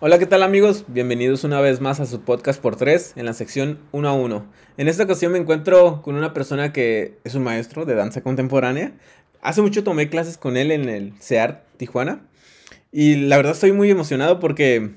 Hola, ¿qué tal amigos? Bienvenidos una vez más a su podcast por tres en la sección 1 a 1. En esta ocasión me encuentro con una persona que es un maestro de danza contemporánea. Hace mucho tomé clases con él en el CEAR Tijuana y la verdad estoy muy emocionado porque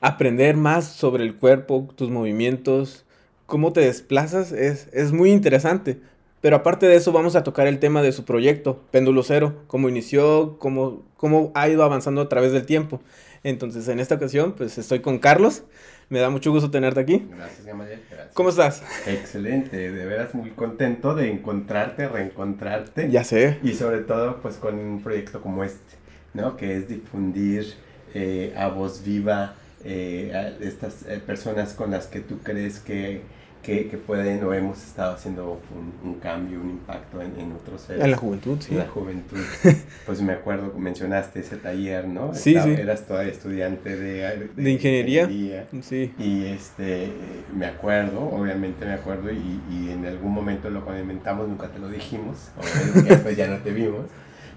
aprender más sobre el cuerpo, tus movimientos, cómo te desplazas es, es muy interesante. Pero aparte de eso, vamos a tocar el tema de su proyecto, Péndulo Cero, cómo inició, cómo, cómo ha ido avanzando a través del tiempo. Entonces, en esta ocasión, pues estoy con Carlos. Me da mucho gusto tenerte aquí. Gracias, Gamaliel. Gracias. ¿Cómo estás? Excelente, de veras muy contento de encontrarte, reencontrarte. Ya sé. Y sobre todo, pues con un proyecto como este, ¿no? Que es difundir eh, a voz viva eh, a estas eh, personas con las que tú crees que que, que, pueden o hemos estado haciendo un, un cambio, un impacto en, en, otros seres. En la juventud, sí. En la juventud. pues me acuerdo, mencionaste ese taller, ¿no? Sí, Estaba, sí. Eras todavía estudiante de, de, de ingeniería. ingeniería. Sí. Y este, me acuerdo, obviamente me acuerdo, y, y en algún momento lo comentamos, nunca te lo dijimos, obviamente después ya no te vimos,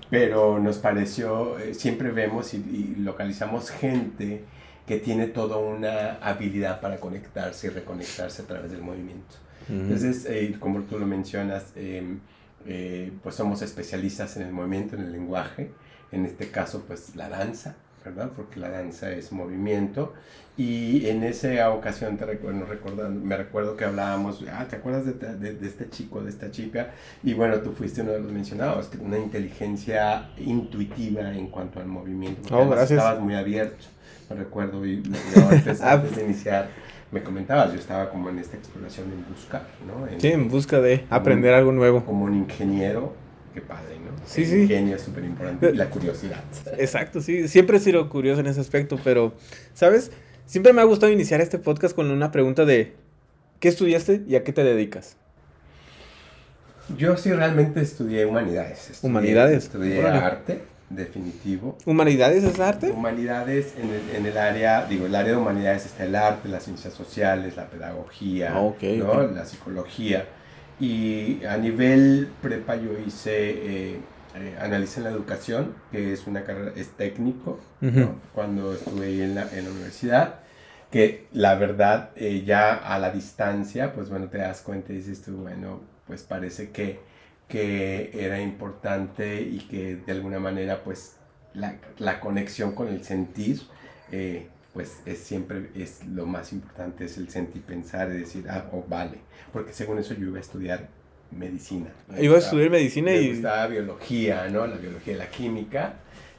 pero nos pareció, eh, siempre vemos y, y localizamos gente que tiene toda una habilidad para conectarse y reconectarse a través del movimiento. Uh -huh. Entonces, eh, como tú lo mencionas, eh, eh, pues somos especialistas en el movimiento, en el lenguaje, en este caso, pues la danza, ¿verdad? Porque la danza es movimiento. Y en esa ocasión te recuerdo, recuerdo, me recuerdo que hablábamos, ah, ¿te acuerdas de, de, de, este chico, de esta chica? Y bueno, tú fuiste uno de los mencionados, que una inteligencia intuitiva en cuanto al movimiento. Oh, gracias. Estabas muy abierto recuerdo y, y antes, antes, de iniciar me comentabas, yo estaba como en esta exploración en busca, ¿no? En, sí, en busca de aprender un, algo nuevo. Como un ingeniero, qué padre, ¿no? Sí, el sí. ingenio es súper importante y la curiosidad. Exacto, sí, siempre he sido curioso en ese aspecto, pero, ¿sabes? Siempre me ha gustado iniciar este podcast con una pregunta de, ¿qué estudiaste y a qué te dedicas? Yo sí realmente estudié humanidades. Estudié, humanidades. Estudié Órale. arte definitivo. ¿Humanidades es arte? Humanidades, en el, en el, área, digo, el área de humanidades está el arte, las ciencias sociales, la pedagogía, ah, okay, ¿no? okay. la psicología. Y a nivel prepa yo hice, eh, eh, en la educación, que es una carrera, es técnico, uh -huh. ¿no? cuando estuve ahí en la, en la universidad que la verdad eh, ya a la distancia, pues bueno, te das cuenta y dices tú, bueno, pues parece que que era importante y que de alguna manera pues la, la conexión con el sentir eh, pues es siempre es lo más importante es el sentir pensar y decir ah oh, vale porque según eso yo iba a estudiar medicina. Me iba a estudiar medicina me y gustaba biología no la biología la química.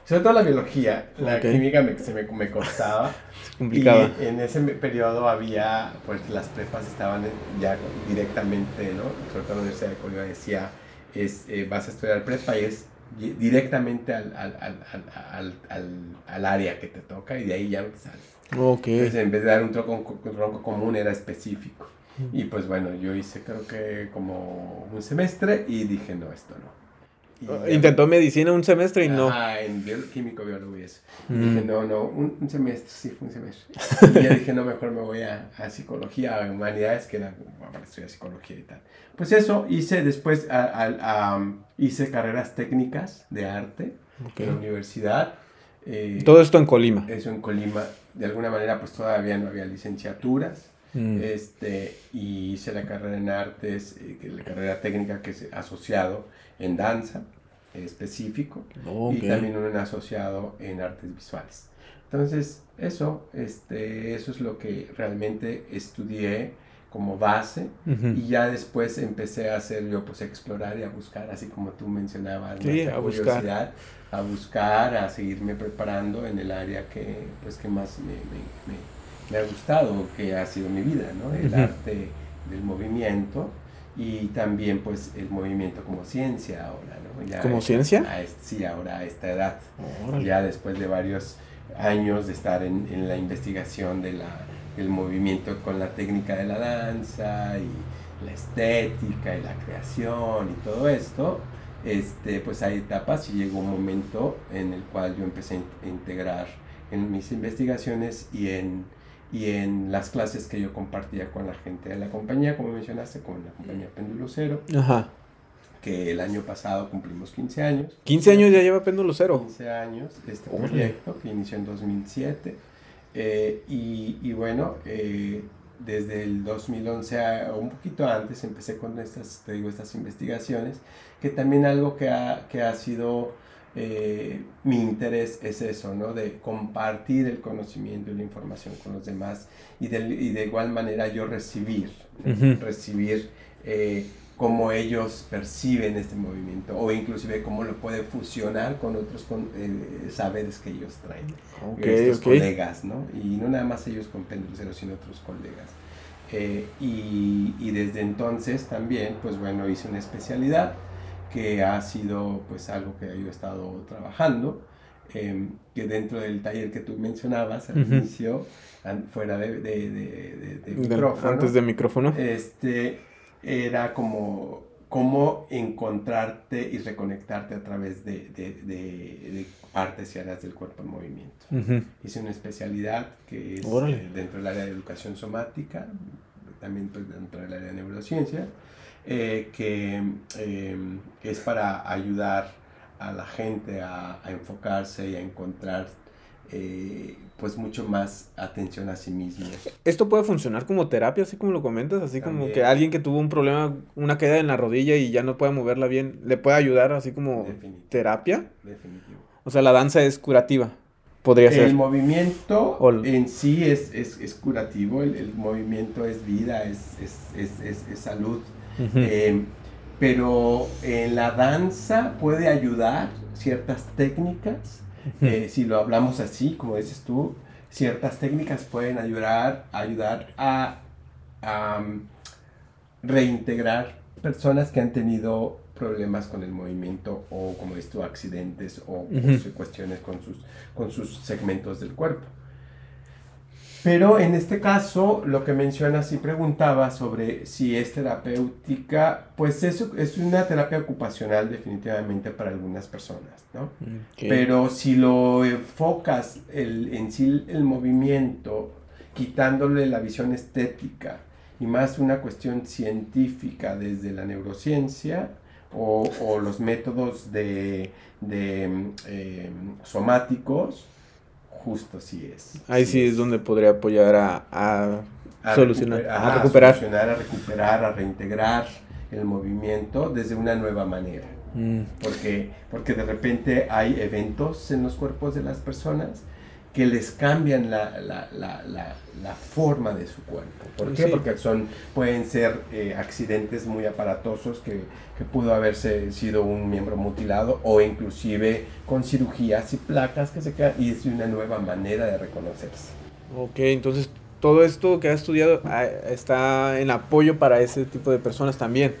Sobre todo la biología la okay. química me, se me, me costaba. Se complicaba. Y en ese periodo había pues las prepas estaban ya directamente no sobre todo la universidad de Colima decía es, eh, vas a estudiar prepa y es directamente al, al, al, al, al, área que te toca y de ahí ya no te sales. Okay. Entonces, en vez de dar un tronco, un tronco común, era específico. Y pues bueno, yo hice creo que como un semestre y dije, no, esto no. Y Intentó medicina un semestre y no. Ah, en bio, químico, biólogo y eso. Mm. Y dije, no, no, un, un, semestre, sí, fue un semestre. y ya dije, no, mejor me voy a, a psicología, a humanidades, que era para estudiar psicología y tal. Pues eso, hice después, a, a, a, hice carreras técnicas de arte okay. en la universidad. Eh, Todo esto en Colima. Eso en Colima. De alguna manera, pues todavía no había licenciaturas. Mm. Este, y hice la carrera en artes, eh, la carrera técnica que es asociado en danza específico okay. y también un asociado en artes visuales. Entonces, eso, este, eso es lo que realmente estudié como base uh -huh. y ya después empecé a hacer yo pues a explorar y a buscar así como tú mencionabas sí, a curiosidad buscar. a buscar a seguirme preparando en el área que pues que más me, me, me, me ha gustado que ha sido mi vida no el uh -huh. arte del movimiento y también pues el movimiento como ciencia ahora no ya como ciencia a, sí ahora a esta edad. Órale. ya después de varios años de estar en, en la investigación de la el movimiento con la técnica de la danza y la estética y la creación y todo esto, este, pues hay etapas y llegó un momento en el cual yo empecé a integrar en mis investigaciones y en, y en las clases que yo compartía con la gente de la compañía, como mencionaste, con la compañía Péndulo Cero. Ajá. que el año pasado cumplimos 15 años. 15 años ya lleva Péndulo Cero. 15 años este proyecto que inició en 2007. Eh, y, y, bueno, eh, desde el 2011 o un poquito antes empecé con estas, te digo, estas investigaciones, que también algo que ha, que ha sido eh, mi interés es eso, ¿no? De compartir el conocimiento y la información con los demás y de, y de igual manera yo recibir, recibir eh, cómo ellos perciben este movimiento o inclusive cómo lo puede fusionar con otros con, eh, saberes que ellos traen, okay, estos colegas, ¿no? Y no nada más ellos con Penducero, sino otros colegas. Eh, y, y, desde entonces también, pues bueno, hice una especialidad que ha sido pues algo que yo he estado trabajando, em, que dentro del taller que tú mencionabas al inicio, fuera de, de, de, de micrófono, antes de micrófono, este, era como cómo encontrarte y reconectarte a través de, de, de, partes y áreas del cuerpo en movimiento. Hice una especialidad que es eh, dentro del área de educación somática, también pues, dentro del área de neurociencia, eh, que eh, es para ayudar a la gente a, a enfocarse y a encontrar eh, pues mucho más atención a sí mismo. Esto puede funcionar como terapia, así como lo comentas, así como que alguien que tuvo un problema, una caída en la rodilla y ya no puede moverla bien, le puede ayudar así como terapia. Definitivo. O sea, la danza es curativa. Podría el ser. El movimiento en sí es, es, es curativo, el, el, movimiento es vida, es, es salud. Eh, pero en la danza puede ayudar ciertas técnicas eh, si lo hablamos así, como dices tú, ciertas técnicas pueden ayudar, ayudar a, um, reintegrar personas que han tenido problemas con el movimiento o, como dices tú, accidentes o, cuestiones con sus, con sus segmentos del cuerpo. Pero en este caso, lo que mencionas y preguntaba sobre si es terapéutica, pues eso es una terapia ocupacional definitivamente para algunas personas, ¿no? Pero si lo enfocas el, en sí el movimiento, quitándole la visión estética y más una cuestión científica desde la neurociencia o, o los métodos de, de eh, somáticos, justo sí es. Ahí sí, es. donde podría apoyar a, a, solucionar, a, recuperar. A solucionar, a recuperar, a reintegrar el movimiento desde una nueva manera. Mm. Porque, porque de repente hay eventos en los cuerpos de las personas que les cambian la, la, la, la forma de su cuerpo. ¿Por qué? Porque son, pueden ser eh, accidentes muy aparatosos que, que, pudo haberse sido un miembro mutilado o inclusive con cirugías y placas que se quedan y es una nueva manera de reconocerse. Ok, entonces todo esto que ha estudiado ah, está en apoyo para ese tipo de personas también.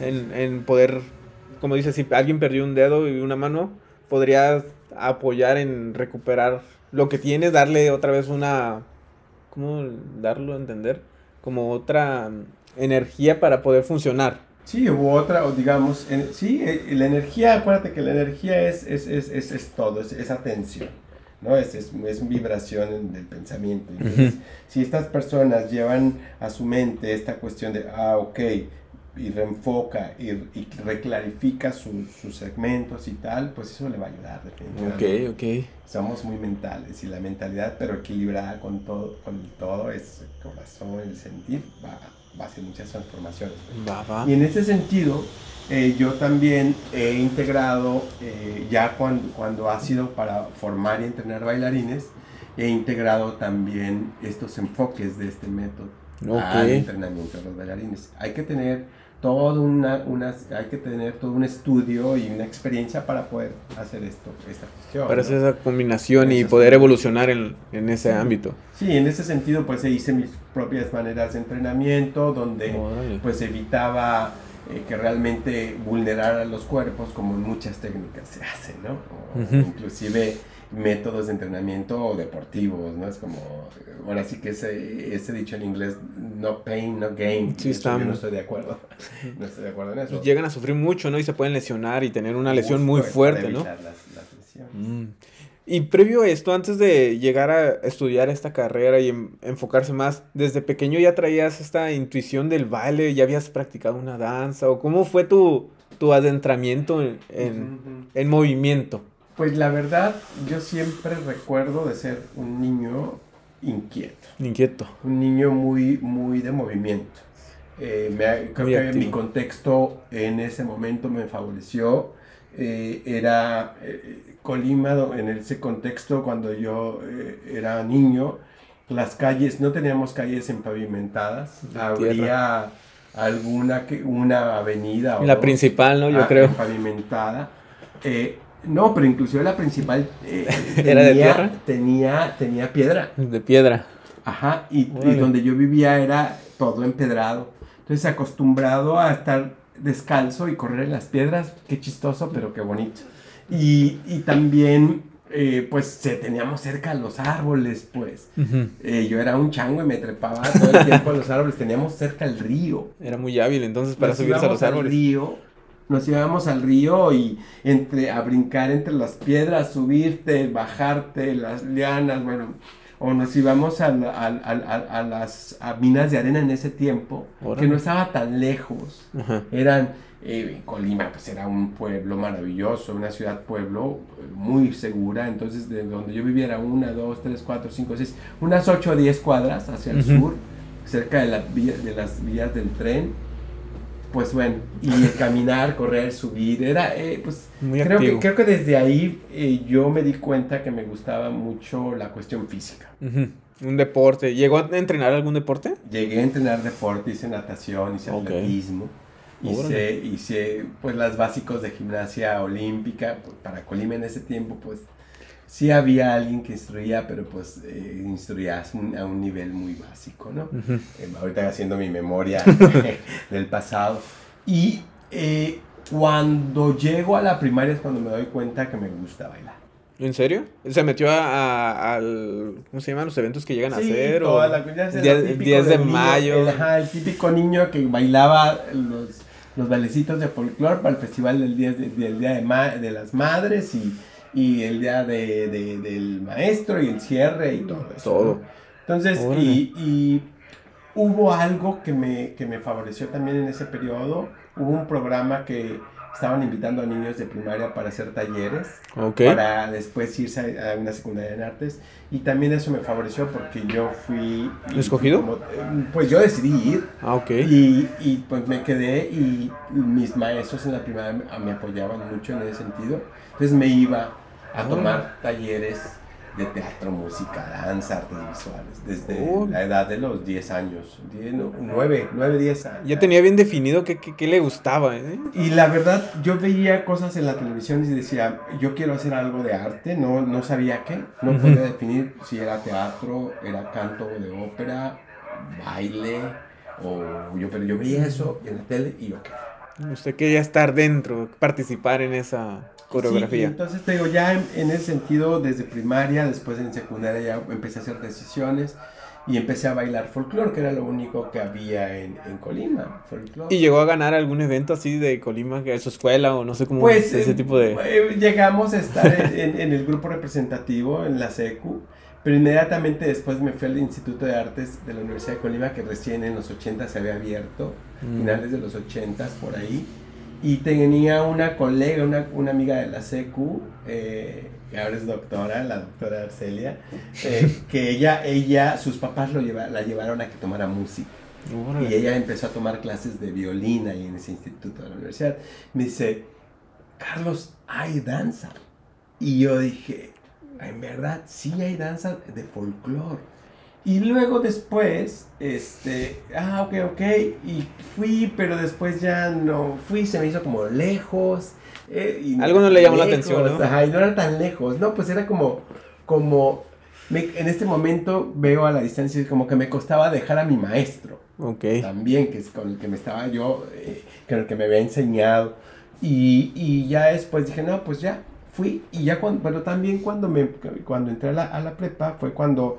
en, en poder, como dices, si alguien perdió un dedo y una mano, podría apoyar en recuperar lo que tiene, darle otra vez una, ¿cómo darlo a entender? Como otra energía para poder funcionar. Sí, u otra, o digamos, sí, eh, la energía, acuérdate que la energía es, es, es, es, todo, es, atención, ¿no? Es, es, vibración del pensamiento. Entonces, si estas personas llevan a su mente esta cuestión de, ah, ok, y reenfoca y, y reclarifica sus segmentos y tal, pues eso le va a ayudar definitivamente. Ok, ok. Somos muy mentales y la mentalidad, pero equilibrada con todo, con todo es el corazón, el sentir, va, va a hacer muchas transformaciones. Va, va. Y en ese sentido, eh, yo también he integrado, eh, ya cuando, cuando ha sido para formar y entrenar bailarines, he integrado también estos enfoques de este método al entrenamiento de los bailarines. Hay que tener todo una, una, hay que tener todo un estudio y una experiencia para poder hacer esto, esta cuestión. Para hacer esa combinación y poder evolucionar en, en ese ámbito. Sí, en ese sentido pues hice mis propias maneras de entrenamiento donde pues evitaba eh, que realmente vulnerara los cuerpos como en muchas técnicas se hace, ¿no? O, Inclusive métodos de entrenamiento deportivos, ¿no? Es como, ahora sí que ese, ese dicho en inglés, no pain, no gain. Sí, Yo no estoy de acuerdo. No estoy de acuerdo en eso. Pues llegan a sufrir mucho, ¿no? Y se pueden lesionar y tener una lesión muy fuerte, ¿no? Las, lesiones. Mm. Y previo a esto, antes de llegar a estudiar esta carrera y enfocarse más, desde pequeño ya traías esta intuición del baile, ya habías practicado una danza, o cómo fue tu, tu adentramiento en, en, movimiento? Pues la verdad, yo siempre recuerdo de ser un niño inquieto. Inquieto. Un niño muy, muy de movimiento. Eh, me, creo que mi contexto en ese momento me favoreció. Eh, era eh, Colima, en ese contexto, cuando yo era niño, las calles, no teníamos calles empavimentadas. Habría alguna que, una avenida. O la principal, ¿no? Yo creo. Pavimentada. no, pero inclusive la principal ¿Era de tierra? Tenía, tenía piedra. De piedra. Ajá, y, y, donde yo vivía era todo empedrado. Entonces, acostumbrado a estar descalzo y correr en las piedras, qué chistoso, pero qué bonito. Y, y también, eh, pues, se, teníamos cerca los árboles, pues. Eh, yo era un chango y me trepaba todo el tiempo a los árboles. Teníamos cerca el río. Era muy hábil, entonces, para subirse a los árboles. Al río, nos íbamos al río y entre, a brincar entre las piedras, subirte, bajarte, las lianas, bueno o nos íbamos a, a, las minas de arena en ese tiempo, que no estaba tan lejos. Eran, eh, Colima, pues era un pueblo maravilloso, una ciudad pueblo eh, muy segura. Entonces, de donde yo vivía era una, dos, tres, cuatro, cinco, seis, unas ocho o diez cuadras hacia el sur, cerca de, la de las vías del tren pues bueno, y caminar, correr, subir, era, eh, pues, Muy creo, que, creo que desde ahí eh, yo me di cuenta que me gustaba mucho la cuestión física. Un deporte. ¿Llegó a entrenar algún deporte? Llegué a entrenar deporte, hice natación, hice atletismo, hice, hice, pues, las básicos de gimnasia olímpica, pues, para Colima en ese tiempo, pues, sí había alguien que instruía, pero pues eh, instruía a un nivel muy básico, ¿no? Eh, ahorita haciendo mi memoria del pasado. Y eh, cuando llego a la primaria es cuando me doy cuenta que me gusta bailar. ¿En serio? ¿Se metió a, al... ¿Cómo se llaman los eventos que llegan a hacer? Toda la, el 10 de mayo. el, típico niño que bailaba los, los bailecitos de folclore para el festival del Día, del día de, de las Madres y y el día de, del maestro y el cierre y todo eso. Todo. Entonces, y, y, hubo algo que me, que me favoreció también en ese periodo. Hubo un programa que estaban invitando a niños de primaria para hacer talleres, para después irse a, una secundaria en artes. Y también eso me favoreció porque yo fui... ¿Escogido? pues yo decidí ir. Ah, ok. Y, y, pues me quedé y mis maestros en la primaria me apoyaban mucho en ese sentido. Entonces me iba a tomar talleres de teatro, música, danza, artes visuales, desde la edad de los 10 años, 9, 9, 10 años. Ya tenía bien definido qué, qué, le gustaba. ¿eh? Y la verdad, yo veía cosas en la televisión y decía, yo quiero hacer algo de arte, no, no sabía qué, no podía definir si era teatro, era canto de ópera, baile, o yo, pero yo veía eso en la tele y yo qué. Usted quería estar dentro, participar en esa coreografía. entonces te digo, ya en, ese sentido, desde primaria, después en secundaria ya empecé a hacer decisiones y empecé a bailar folclore, que era lo único que había en, en Colima, ¿Y llegó a ganar algún evento así de Colima, que es su escuela o no sé cómo pues, ese tipo de...? Eh, llegamos a estar en, en, el grupo representativo, en la SECU, pero inmediatamente después me fui al Instituto de Artes de la Universidad de Colima, que recién en los 80 se había abierto, mm. finales de los 80 por ahí. Y tenía una colega, una, una amiga de la CQ, eh, que ahora es doctora, la doctora Arcelia, eh, que ella, ella, sus papás lo lleva, la llevaron a que tomara música. Y ella empezó a tomar clases de violín ahí en ese instituto de la universidad. Me dice, Carlos, hay danza. Y yo dije, en verdad, sí hay danza de folclore. Y luego después, este, ah, ok, ok, y fui, pero después ya no fui, se me hizo como lejos. Eh, Algo no le llamó la atención, ¿no? Ajá, y no era tan lejos, no, pues era como, como, en este momento veo a la distancia como que me costaba dejar a mi maestro. Ok. También, que es con el que me estaba yo, eh, con el que me había enseñado. Y, y ya después dije, no, pues ya, fui, y ya cuando, pero también cuando, me, cuando entré a la, a la prepa fue cuando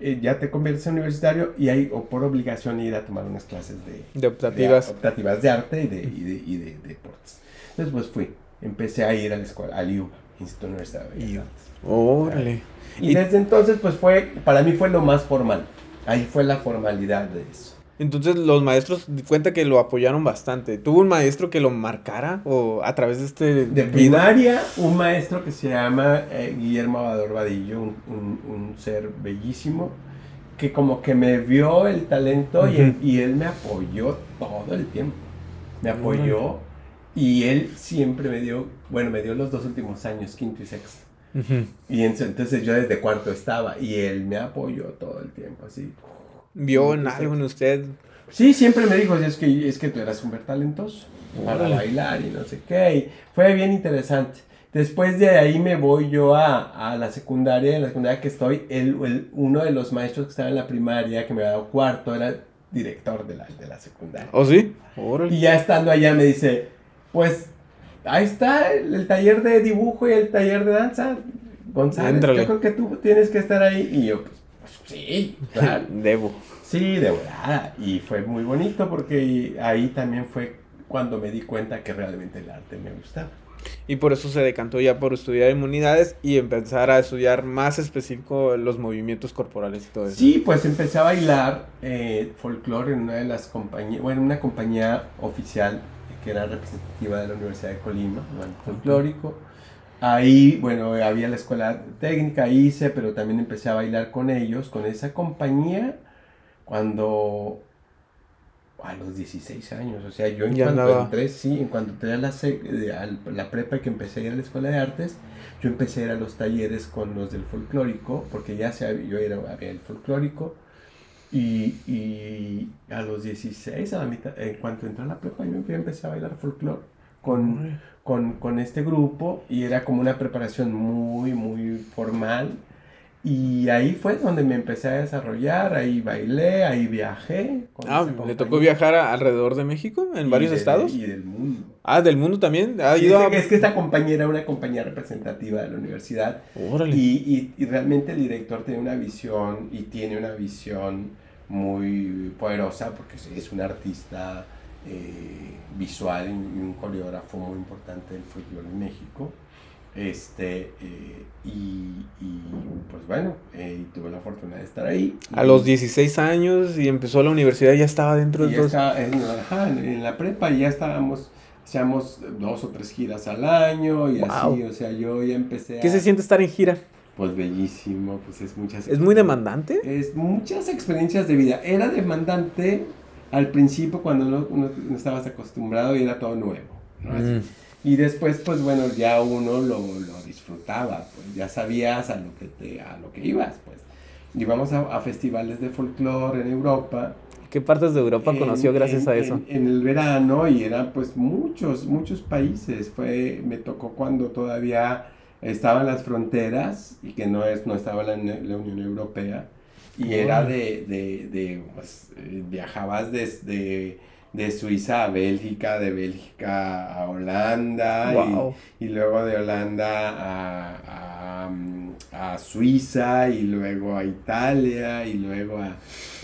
eh, ya te conviertes en universitario y hay o por obligación ir a tomar unas clases de, de optativas. De, optativas de arte y de, y de, y de, deportes. Entonces pues fui, empecé a ir a la escuela, al IU, Instituto Universitario de Artes. Órale. Y, desde entonces pues fue, para mí fue lo más formal. Ahí fue la formalidad de eso. Entonces los maestros cuenta que lo apoyaron bastante. ¿Tuvo un maestro que lo marcara o a través de este de primaria un maestro que se llama eh, Guillermo Abador Vadillo, un, un, ser bellísimo que como que me vio el talento y, y, él me apoyó todo el tiempo. Me apoyó y él siempre me dio, bueno, me dio los dos últimos años, quinto y sexto. Y entonces yo desde cuarto estaba y él me apoyó todo el tiempo, así. ¿Vio en algo en usted? Sí, siempre me dijo, es que, es que tú eras súper talentoso para bailar y no sé qué. fue bien interesante. Después de ahí me voy yo a, a la secundaria, en la secundaria que estoy, el, uno de los maestros que estaba en la primaria, que me había dado cuarto, era director de la, de la secundaria. ¿Oh, sí? Y ya estando allá me dice, pues ahí está el, taller de dibujo y el taller de danza. González, yo creo que tú tienes que estar ahí. Y yo, pues sí, claro. Debo. Sí, de verdad. Y fue muy bonito porque ahí también fue cuando me di cuenta que realmente el arte me gustaba. Y por eso se decantó ya por estudiar inmunidades y empezar a estudiar más específico los movimientos corporales y todo eso. Sí, pues empecé a bailar eh, folclore en una de las compañías, bueno, una compañía oficial que era representativa de la Universidad de Colima, folclórico. Ahí, bueno, había la escuela técnica, hice, pero también empecé a bailar con ellos, con esa compañía, cuando a los 16 años, o sea, yo en cuanto entré, sí, en cuanto entré a la, la prepa y que empecé a ir a la escuela de artes, yo empecé a ir a los talleres con los del folclórico, porque ya se, yo era, había el folclórico, y, y, a los 16, a la mitad, en cuanto entré a la prepa, yo empecé a bailar folclore con, con, con, este grupo y era como una preparación muy, muy formal. Y ahí fue donde me empecé a desarrollar, ahí bailé, ahí viajé. ah, ¿le tocó viajar alrededor de México, en varios estados? Y del mundo. Ah, del mundo también. ¿Ha ido es, que esta compañía era una compañía representativa de la universidad. Y, y, y, realmente el director tiene una visión y tiene una visión muy poderosa porque es un artista eh, visual y un coreógrafo muy importante del folclore en México. Este, eh, y, y, pues bueno, eh, tuve la fortuna de estar ahí. A los 16 años y empezó la universidad, ya estaba dentro de dos. En, en, la prepa ya estábamos, hacíamos dos o tres giras al año y así, o sea, yo ya empecé. ¿Qué se siente estar en gira? Pues bellísimo, pues es muchas... ¿Es muy demandante? Es muchas experiencias de vida. Era demandante al principio cuando no, no, estabas acostumbrado y era todo nuevo. Mm. Y después, pues bueno, ya uno lo, lo, disfrutaba, pues ya sabías a lo que, te, a lo que ibas, pues. Íbamos a, a festivales de folclore en Europa. ¿Qué partes de Europa conoció gracias a eso? En, en, el verano y eran pues muchos, muchos países. Fue, me tocó cuando todavía estaban las fronteras y que no, es, no estaba la, la Unión Europea. Y era de, de, de pues, viajabas desde de Suiza a Bélgica, de Bélgica a Holanda y, y, luego de Holanda a, a, a, Suiza y luego a Italia y luego a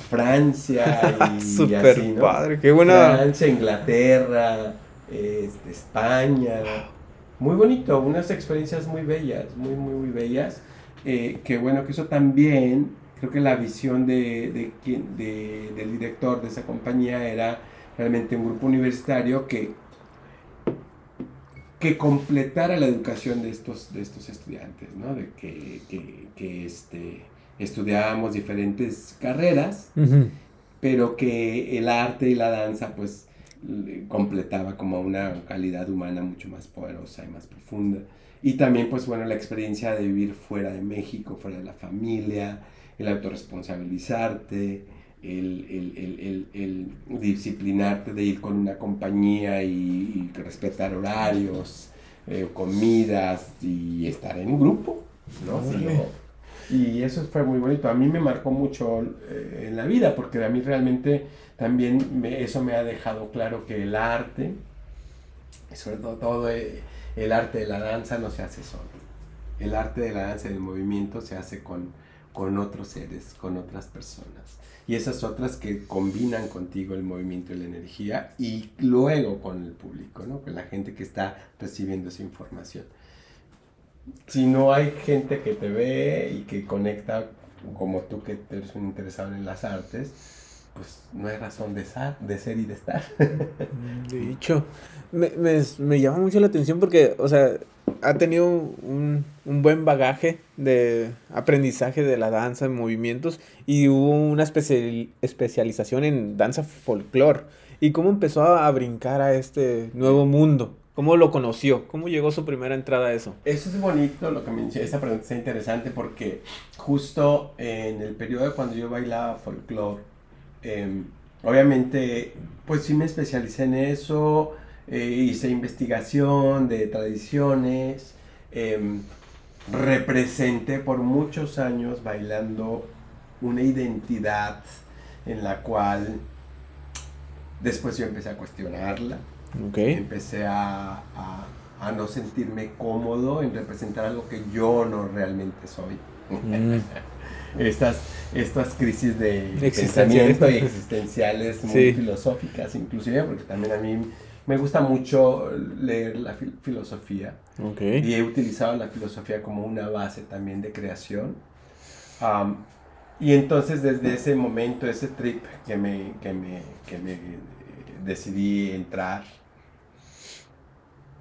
Francia. Y, Super padre, qué buena. Francia, Inglaterra, este, España muy bonito, unas experiencias muy bellas, muy, muy, muy bellas. Eh, que bueno, que eso también, creo que la visión de, de, de, del director de esa compañía era realmente un grupo universitario que, que completara la educación de estos, de estos estudiantes, ¿no? De que, que, que este, estudiábamos diferentes carreras, pero que el arte y la danza, pues, completaba como una calidad humana mucho más poderosa y más profunda. Y también, pues bueno, la experiencia de vivir fuera de México, fuera de la familia, el autorresponsabilizarte, el, el, el, el disciplinarte de ir con una compañía y, respetar horarios, eh, comidas y estar en un grupo, ¿no? Y eso fue muy bonito. A mí me marcó mucho eh, en la vida, porque a mí realmente también eso me ha dejado claro que el arte, sobre todo, todo eh, el arte de la danza, no se hace solo. El arte de la danza y del movimiento se hace con, con otros seres, con otras personas. Y esas otras que combinan contigo el movimiento y la energía y luego con el público, ¿no? con la gente que está recibiendo esa información si no hay gente que te ve y que conecta como tú que eres un interesado en las artes, pues no hay razón de de ser y de estar. De hecho, me, me, me llama mucho la atención porque, o sea, ha tenido un, un, buen bagaje de aprendizaje de la danza, movimientos, y hubo una especial, especialización en danza folclore. ¿Y cómo empezó a, a, brincar a este nuevo mundo? ¿Cómo lo conoció? ¿Cómo llegó su primera entrada a eso? Eso es bonito, lo que me esa pregunta es interesante porque justo en el periodo cuando yo bailaba folclore, eh, obviamente, pues sí me especialicé en eso, eh, hice investigación de tradiciones, eh, representé por muchos años bailando una identidad en la cual después yo empecé a cuestionarla, okay. empecé a, a, a, no sentirme cómodo en representar algo que yo no realmente soy. Mm. estas, estas crisis de pensamiento y existenciales muy sí. filosóficas inclusive, porque también a mí me gusta mucho leer la fil filosofía okay. y he utilizado la filosofía como una base también de creación. Um, y entonces desde ese momento, ese trip que me, que me, que me decidí entrar,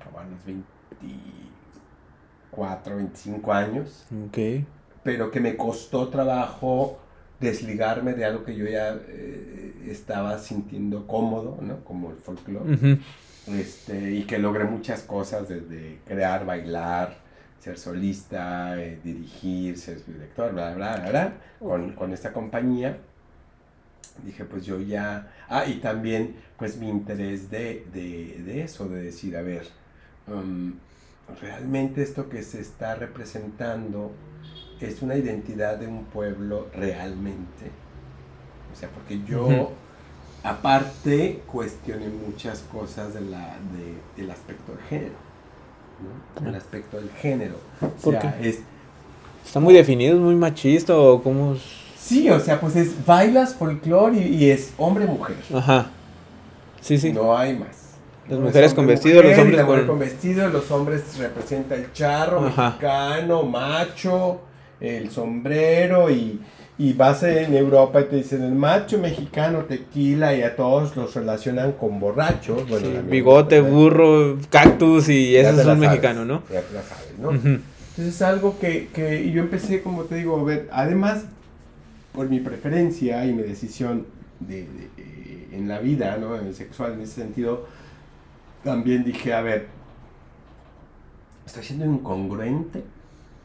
como a los 24, 25 años, okay. pero que me costó trabajo desligarme de algo que yo ya eh, estaba sintiendo cómodo, ¿no? Como el folclore. Uh -huh. este, y que logré muchas cosas desde crear, bailar, ser solista, eh, dirigir, ser director, bla, bla, bla, bla, con, con esta compañía. Dije, pues yo ya... Ah, y también, pues mi interés de, de, de eso, de decir, a ver, um, realmente esto que se está representando es una identidad de un pueblo realmente. O sea, porque yo, uh -huh. aparte, cuestioné muchas cosas de la, de, del aspecto del género. ¿no? El aspecto del género. O sea, es, ¿Está muy definido, es muy machista o cómo? Sí, o sea, pues es bailas folclore y, y es hombre-mujer. Ajá. Sí, sí. No hay más. Las mujeres con vestido, los hombres con... con vestido, los hombres representa el charro, Ajá. mexicano, macho, el sombrero y, y vas en Europa y te dicen el macho mexicano tequila y a todos los relacionan con borrachos. Bueno, sí, bigote, burro, cactus y eso es un mexicano, ¿no? Ya la sabes, ¿no? Uh -huh. Entonces es algo que, que yo empecé, como te digo, a ver, además, por mi preferencia y mi decisión de, de, de, en la vida, ¿no? En el sexual, en ese sentido, también dije, a ver, estoy siendo incongruente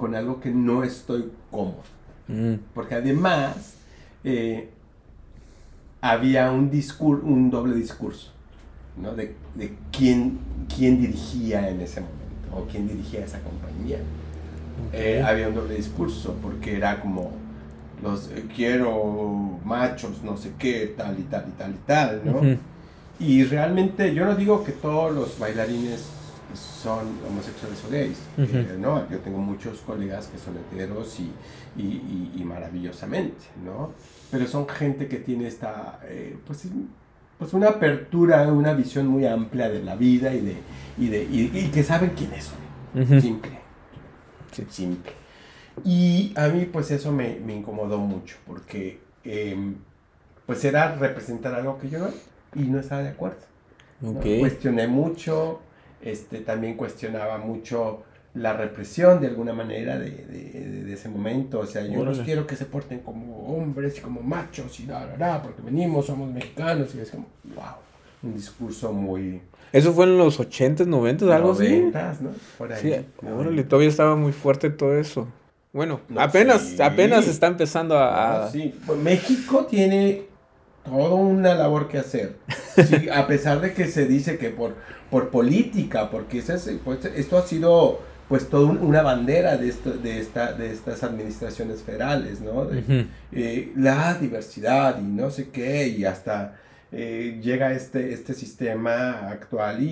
con algo que no estoy cómodo. Mm. Porque además eh, había un, discur un doble discurso ¿no? de, de quién, quién, dirigía en ese momento o quién dirigía esa compañía. Okay. Eh, había un doble discurso porque era como los eh, quiero machos, no sé qué, tal y tal y tal y tal, ¿no? Uh -huh. Y realmente yo no digo que todos los bailarines son homosexuales o gays. Uh -huh. eh, no, yo tengo muchos colegas que son heteros y, y, y, y, maravillosamente, ¿no? Pero son gente que tiene esta, eh, pues, pues una apertura, una visión muy amplia de la vida y, de, y, de, y, que saben quiénes son. Uh -huh. Simple. Sí. Simple. Y a mí pues eso me, me incomodó mucho porque eh, pues era representar algo que yo no y no estaba de acuerdo. Okay. ¿no? Cuestioné mucho, este, también cuestionaba mucho la represión de alguna manera de, de, de ese momento. O sea, yo no quiero que se porten como hombres y como machos y da, da, da, porque venimos, somos mexicanos. Y es como, wow, un discurso muy... ¿Eso fue en los 80s, 90s, algo 90s, así? ¿no? Por ahí. Sí, órale, todavía estaba muy fuerte todo eso. Bueno, no, apenas, sí. apenas está empezando a... No, sí, México tiene toda una labor que hacer. Sí, a pesar de que se dice que por, por política, porque es, pues, esto ha sido pues toda una bandera de, esto, de, esta, de estas administraciones federales, ¿no? De, uh -huh. eh, la diversidad y no sé qué, y hasta eh, llega este, este sistema actual y,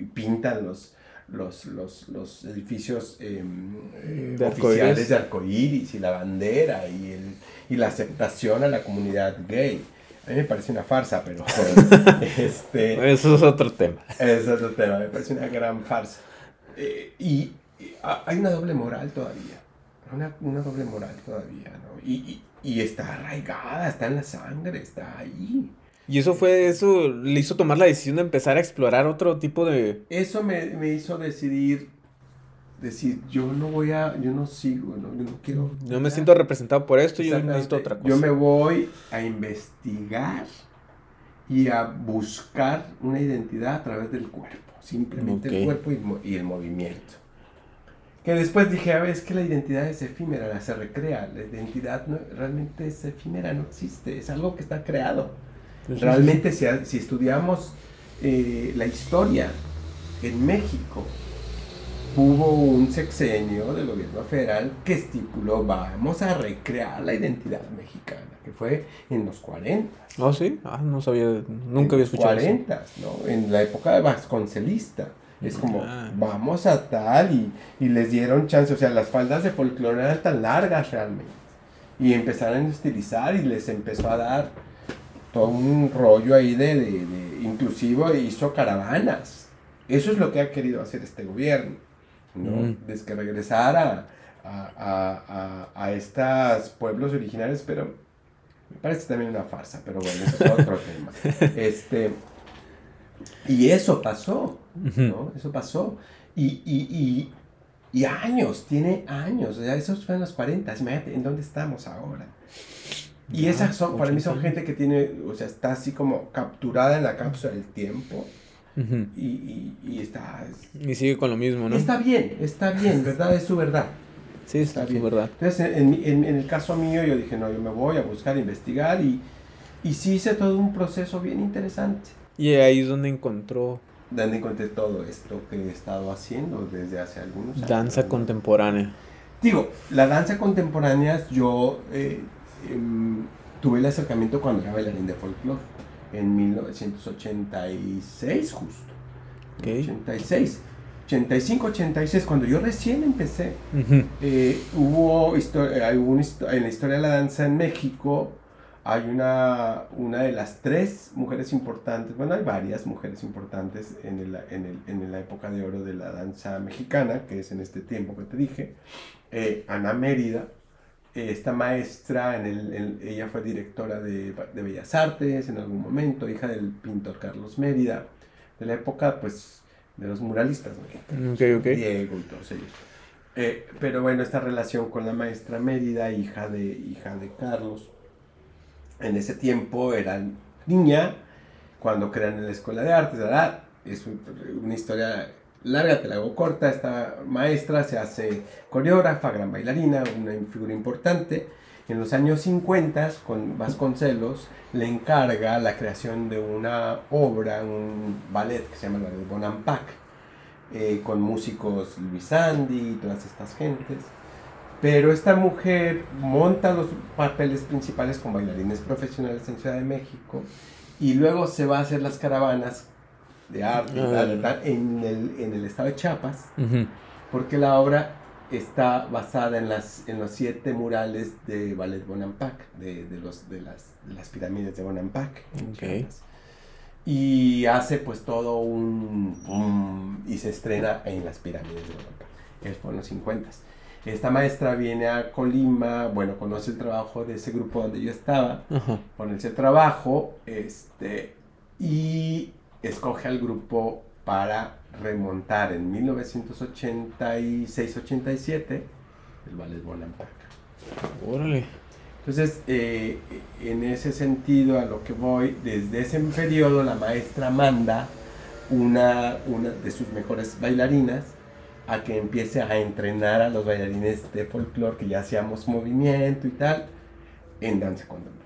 y pintan los, los, los, los edificios eh, de oficiales de arcoíris y la bandera y, el, y la aceptación a la comunidad gay. A mí me parece una farsa, pero... este, Eso es otro tema. Es otro tema, me parece una gran farsa. Eh, y, y, hay una doble moral todavía. Una, una doble moral todavía, ¿no? Y, y, y está arraigada, está en la sangre, está ahí. Y eso fue, eso le hizo tomar la decisión de empezar a explorar otro tipo de... Eso me, me hizo decidir, decir, yo no voy a, yo no sigo, no, yo no quiero... No me siento representado por esto, yo necesito otra cosa. Yo me voy a investigar y a buscar una identidad a través del cuerpo, simplemente el cuerpo y, y, el movimiento. Que después dije, a ver, es que la identidad es efímera, se recrea, la identidad no, realmente es efímera, no existe, es algo que está creado. Realmente si, si estudiamos eh, la historia en México, hubo un sexenio del gobierno federal que estipuló, vamos a recrear la identidad mexicana, que fue en los 40. ¿Ah, sí? Ah, no sabía, nunca había escuchado 40, ¿no? En la época de Vasconcelista. Es como, ah. vamos a tal, y, y, les dieron chance, o sea, las faldas de folclore eran tan largas realmente. Y empezaron a utilizar y les empezó a dar todo un rollo ahí de, de, de inclusive hizo caravanas. Eso es lo que ha querido hacer este gobierno, ¿no? Mm. Desde que regresara a, a, a, a estos pueblos originarios, pero me parece también una farsa, pero bueno, eso es otro tema. Este, y eso pasó, ¿no? Eso pasó. Y, y, y, y años, tiene años. Sea, esos fueron los 40. Imagínate, ¿en dónde estamos ahora? Y esas son, para mí son gente que tiene, o sea, está así como capturada en la cápsula del tiempo. Y, y, y, está... Y sigue con lo mismo, ¿no? Está bien, está bien, ¿verdad? Es su verdad. Sí, está bien. verdad. Entonces, en, en, en, el caso mío, yo dije, no, yo me voy a buscar, a investigar y, y sí hice todo un proceso bien interesante. Y ahí es donde encontró... Donde encontré todo esto que he estado haciendo desde hace algunos años. Danza contemporánea. Digo, la danza contemporánea, yo eh, eh, tuve el acercamiento cuando era bailarín de folclore, en 1986 justo. Okay. 86. 85, 86, cuando yo recién empecé, uh -huh. eh, hubo, un, en la historia de la danza en México, hay una, una de las tres mujeres importantes, bueno, hay varias mujeres importantes en, el, en, el, en la época de oro de la danza mexicana, que es en este tiempo que te dije, eh, Ana Mérida, eh, esta maestra, en el, en, ella fue directora de, de, Bellas Artes en algún momento, hija del pintor Carlos Mérida, de la época, pues, de los muralistas, ¿no? okay, okay. Diego y todos ellos. Eh, pero bueno, esta relación con la maestra Mérida, hija de, hija de Carlos, en ese tiempo era niña, cuando crean en la escuela de artes, ¿verdad? Es una historia larga, te la hago corta, esta maestra se hace coreógrafa, gran bailarina, una figura importante. En los años 50, con Vasconcelos, le encarga la creación de una obra, un ballet que se llama el Ballet Bonampak, eh, con músicos Luis Andy y todas estas gentes. Pero esta mujer monta los papeles principales con bailarines profesionales en Ciudad de México y luego se va a hacer las caravanas de arte uh en, el, en el estado de Chiapas, uh -huh. porque la obra está basada en, las, en los siete murales de Ballet Bonampak, de, de, los, de, las, de las pirámides de Bonampak. Okay. Y hace pues todo un, un, y se estrena en las pirámides de Bonampak. Es por los 50. Esta maestra viene a Colima, bueno, conoce el trabajo de ese grupo donde yo estaba, uh -huh. con ese trabajo, este, y escoge al grupo para remontar en 1986-87 el Ballet Bonampak. Órale. Entonces, eh, en ese sentido, a lo que voy, desde ese periodo la maestra manda una, una de sus mejores bailarinas a que empiece a entrenar a los bailarines de folclore, que ya hacíamos movimiento y tal, en danza contemporánea.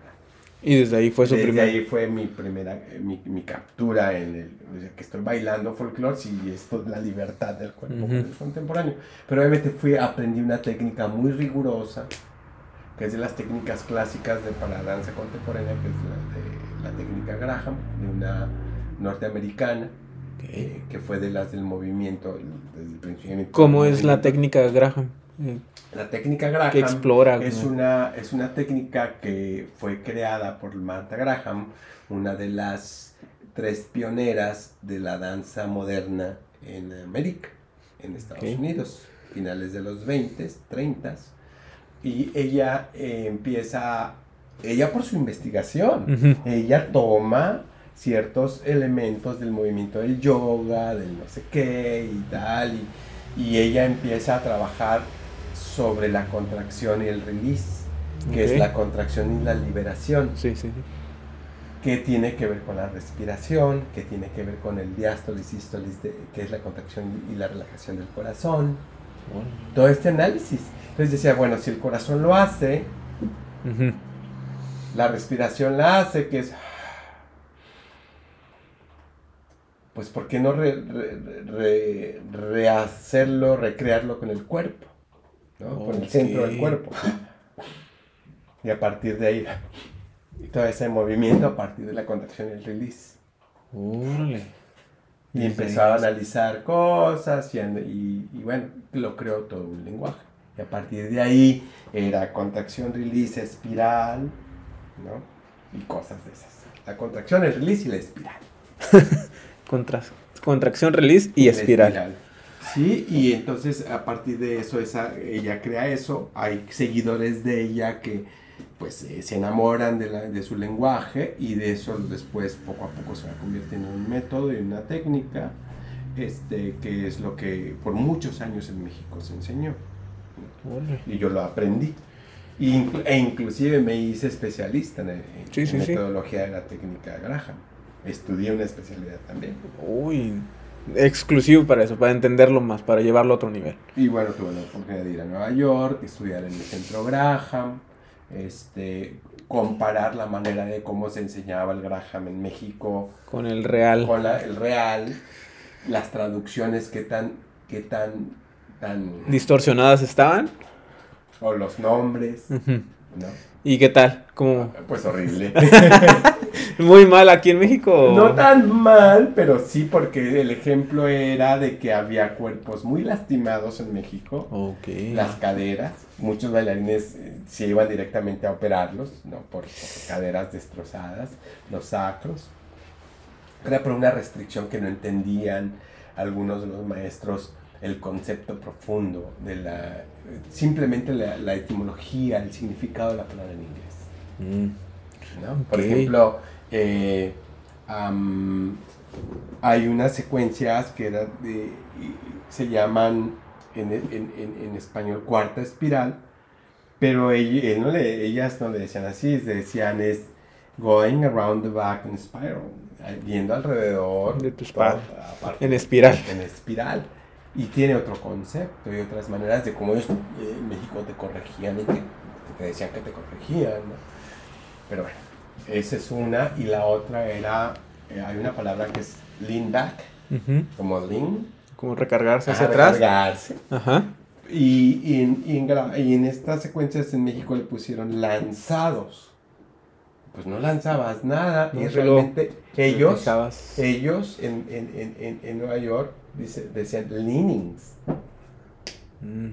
Y desde ahí fue su desde primer... ahí fue mi primera, mi, mi captura en el, o sea, que estoy bailando folclore, sí, esto es la libertad del cuerpo uh -huh. contemporáneo. Pero obviamente fui, aprendí una técnica muy rigurosa, que es de las técnicas clásicas de para danza contemporánea, que es la, de, la técnica Graham, de una norteamericana, okay. eh, que fue de las del movimiento desde el principio. ¿Cómo es la técnica Graham? La técnica Graham que explora, es, ¿no? una, es una técnica que fue creada por Martha Graham, una de las tres pioneras de la danza moderna en América, en Estados okay. Unidos, finales de los 20, 30. y ella eh, empieza, ella por su investigación, ella toma ciertos elementos del movimiento del yoga, del no sé qué y tal, y, y ella empieza a trabajar sobre la contracción y el release, que es la contracción y la liberación, Sí, sí, sí. que tiene que ver con la respiración, que tiene que ver con el diástole y sístole, que es la contracción y la relajación del corazón, todo este análisis. Entonces decía, bueno, si el corazón lo hace, la respiración la hace, que es... Pues, ¿por qué no re- re- re- rehacerlo, recrearlo con el cuerpo? ¿No? Con el centro del cuerpo. Y a partir de ahí, y todo ese movimiento a partir de la contracción y el release. Y empezó a analizar cosas y, and- y- y bueno, lo creó todo un lenguaje. Y a partir de ahí era contracción, release, espiral, ¿no? Y cosas de esas. La contracción, el release y la espiral. Contra- contracción, release y espiral. Sí, y entonces a partir de eso, esa, ella crea eso. Hay seguidores de ella que pues eh, se enamoran de, la- de su lenguaje y de eso después poco a poco se va convirtiendo en un método y en una técnica, este, que es lo que por muchos años en México se enseñó. Y yo lo aprendí. Y e inclusive me hice especialista en, en Sí, sí, sí. metodología de la técnica Graham. Estudié una especialidad también. Uy, exclusivo para eso, para entenderlo más, para llevarlo a otro nivel. Y bueno, tuve la oportunidad de ir a Nueva York, estudiar en el centro Graham, este, comparar la manera de cómo se enseñaba el Graham en México Con el real. con la- el real, las traducciones que tan, que tan, tan, Distorsionadas estaban. o los nombres. ¿No? ¿Y qué tal? Como Pues horrible. muy mal aquí en México. No tan mal, pero sí porque el ejemplo era de que había cuerpos muy lastimados en México. Ok. las caderas. Muchos bailarines eh, se iban directamente a operarlos, ¿no? Por, por caderas destrozadas, los sacros. Era por una restricción que no entendían algunos de los maestros el concepto profundo de la simplemente la, la etimología, el significado de la palabra en inglés. Mm. ¿no? Por ejemplo, eh, hay unas secuencias que era de- y- se llaman en, en- en- en español cuarta espiral, pero él no le- ellas no le decían así, le decían es going around the back in spiral, viendo alrededor De tu espalda. espiral. En espiral. Y tiene otro concepto y otras maneras de cómo ellos eh, en México te corregían y te, te decían que te corregían, ¿no? Pero bueno, esa es una. Y la otra era, eh, hay una palabra que es lean back, como lean. Como recargarse hacia atrás. recargarse. Ajá. Y, y en, y, en, y en estas secuencias en México le pusieron lanzados. Pues no lanzabas nada. No, y realmente ellos, ellos en, en, en, en Nueva York dice, decían leanings. Mm.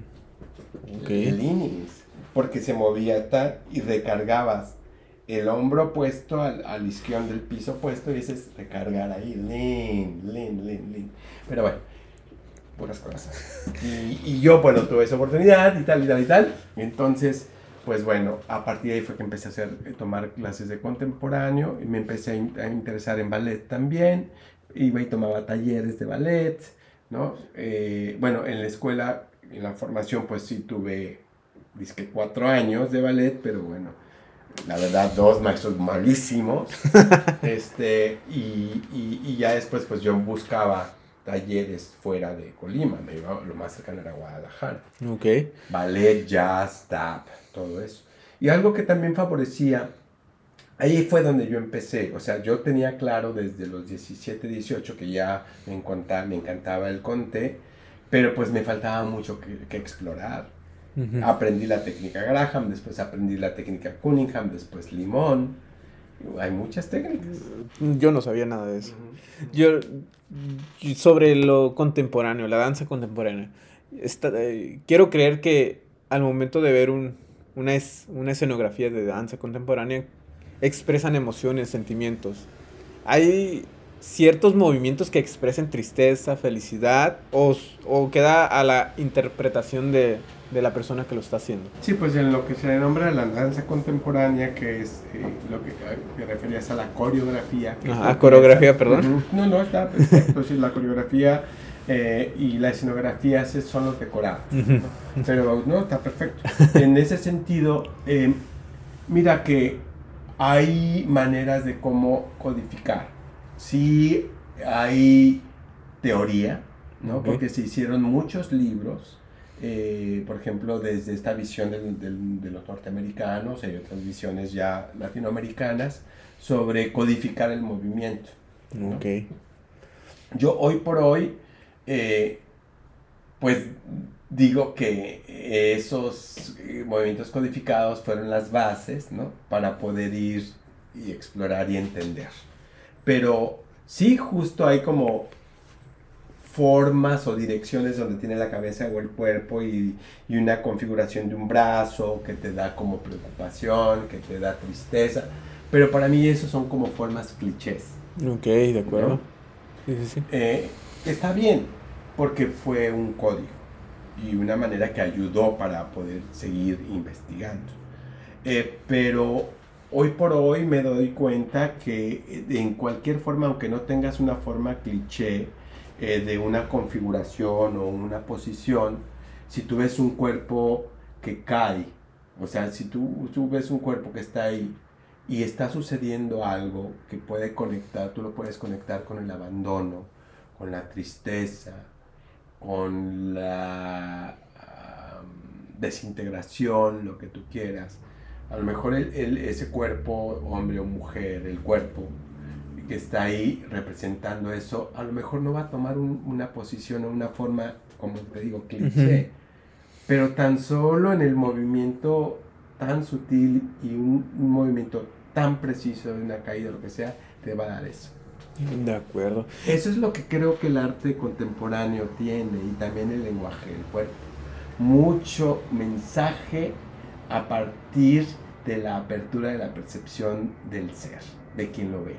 Leanings, porque se movía tal y recargabas el hombro puesto al, al isquión del piso puesto y ese es recargar ahí, lean, lean, lean, lean. Pero bueno, puras cosas. Y, y yo, bueno, tuve esa oportunidad y tal y tal y tal. Entonces, pues bueno, a partir de ahí fue que empecé a hacer, eh, tomar clases de contemporáneo y me empecé a, in- a interesar en ballet también. Iba y tomaba talleres de ballet, ¿no? Eh, bueno, en la escuela, en la formación, pues sí tuve, cuatro años de ballet, pero bueno, la verdad, dos maestros malísimos. este, y, y, y ya después, pues yo buscaba talleres fuera de Colima, me iba, lo más cercano era Guadalajara Ok. ballet, jazz, tap, todo eso. Y algo que también favorecía, ahí fue donde yo empecé, o sea, yo tenía claro desde los 17, 18 que ya me encantaba, me encantaba el conte, pero pues me faltaba mucho que, que explorar. Aprendí la técnica Graham, después aprendí la técnica Cunningham, después Limón. Hay muchas técnicas. Yo no sabía nada de eso. Yo, sobre lo contemporáneo, la danza contemporánea, eh, quiero creer que al momento de ver un, una, es- una escenografía de danza contemporánea, expresan emociones, sentimientos. Hay ciertos movimientos que expresen tristeza, felicidad, o, o queda a la interpretación de, de la persona que lo está haciendo. Sí, pues en lo que se nombra la danza contemporánea, que es eh, lo que, que referías a la coreografía. Ajá, coreografía, perdón. No, no, está perfecto. sí, la coreografía eh, y la escenografía son los decorados. Pero no, está perfecto. En ese sentido, eh, mira que hay maneras de cómo codificar. Sí hay teoría, ¿no? Porque se hicieron muchos libros eh, por ejemplo, desde esta visión de los norteamericanos, hay otras visiones ya latinoamericanas, sobre codificar el movimiento. Yo hoy por hoy, eh, pues digo que esos eh, movimientos codificados fueron las bases, ¿no? Para poder ir y explorar y entender. Pero sí, justo hay como formas o direcciones donde tiene la cabeza o el cuerpo y, y, una configuración de un brazo que te da como preocupación, que te da tristeza. Pero para mí eso son como formas clichés. Ok, de acuerdo. Sí, sí, sí. Eh, está bien, porque fue un código y una manera que ayudó para poder seguir investigando. Eh, pero hoy por hoy me doy cuenta que en cualquier forma, aunque no tengas una forma cliché, eh, de una configuración o una posición, si tú ves un cuerpo que cae, o sea, si tú, tú ves un cuerpo que está ahí y está sucediendo algo que puede conectar, tú lo puedes conectar con el abandono, con la tristeza, con la desintegración, lo que tú quieras. A lo mejor el, ese cuerpo, hombre o mujer, el cuerpo, que está ahí representando eso, a lo mejor no va a tomar una posición o una forma, como te digo, cliché, pero tan solo en el movimiento tan sutil y un, movimiento tan preciso de una caída, lo que sea, te va a dar eso. De acuerdo. Eso es lo que creo que el arte contemporáneo tiene y también el lenguaje del cuerpo. Mucho mensaje a partir de la apertura de la percepción del ser, de quien lo ve.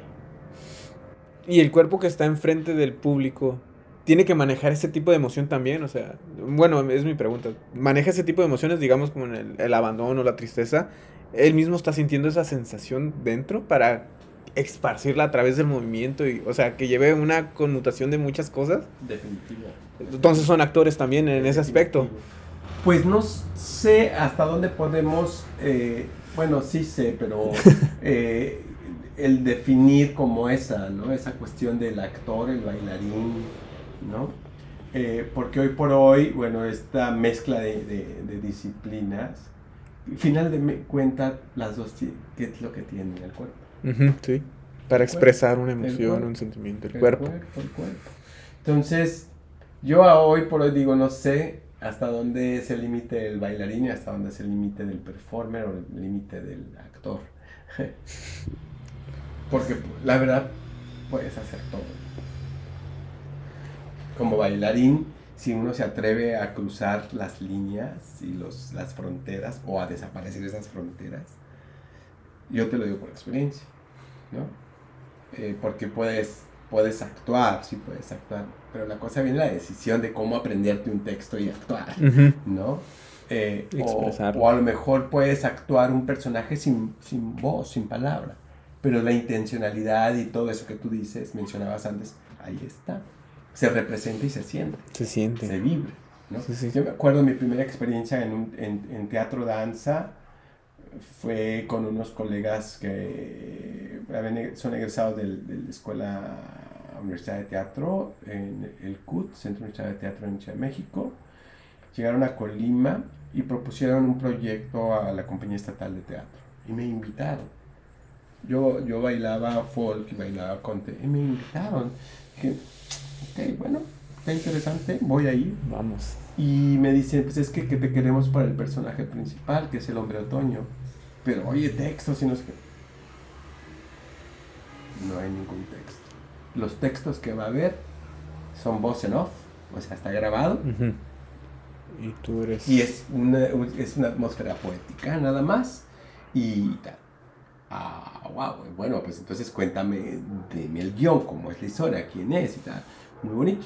Y el cuerpo que está enfrente del público tiene que manejar ese tipo de emoción también, o sea, bueno, es mi pregunta. ¿Maneja ese tipo de emociones, digamos, como en el, abandono, la tristeza? ¿Él mismo está sintiendo esa sensación dentro para esparcirla a través del movimiento y, o sea, que lleve una conmutación de muchas cosas? Definitivo. Entonces son actores también en ese aspecto. Pues no sé hasta dónde podemos, eh, bueno, sí sé, pero eh, el definir como esa, ¿no? Esa cuestión del actor, el bailarín, ¿no? Eh, porque hoy por hoy, bueno, esta mezcla de, de, disciplinas, final de cuenta, las dos, ¿qué es lo que tienen el cuerpo? Sí, para expresar una emoción, un sentimiento, el, cuerpo. El cuerpo. Entonces, yo hoy por hoy digo, no sé hasta dónde es el límite del bailarín y hasta dónde es el límite del performer o el límite del actor. Porque la verdad puedes hacer todo. Como bailarín, si uno se atreve a cruzar las líneas y los, las fronteras o a desaparecer esas fronteras, yo te lo digo por experiencia, ¿no? Eh, porque puedes, puedes actuar, sí puedes actuar, pero la cosa viene la decisión de cómo aprenderte un texto y actuar, ¿no? Eh, o, o, a lo mejor puedes actuar un personaje sin, sin voz, sin palabra pero la intencionalidad y todo eso que tú dices, mencionabas antes, ahí está. Se representa y se siente. Se siente. Se vibre. ¿no? Yo me acuerdo mi primera experiencia en, un, en, en, teatro danza fue con unos colegas que son egresados de la Escuela Universidad de Teatro, en el CUT, Centro Universitario de Teatro en Ciudad de México. Llegaron a Colima y propusieron un proyecto a la Compañía Estatal de Teatro y me invitaron yo, yo bailaba folk y bailaba conte y me invitaron. Dije, ok, bueno, está interesante, voy a ir. Vamos. Y me dicen, pues es que, que te queremos para el personaje principal, que es el hombre otoño. Pero oye, textos y no sé qué. No hay ningún texto. Los textos que va a haber son voz en off, o sea, está grabado. Y tú eres... Y es una, es una atmósfera poética, nada más. Y tal. Ah, wow, bueno, pues entonces cuéntame de el guion, cómo es la historia, quién es y tal. Muy bonito.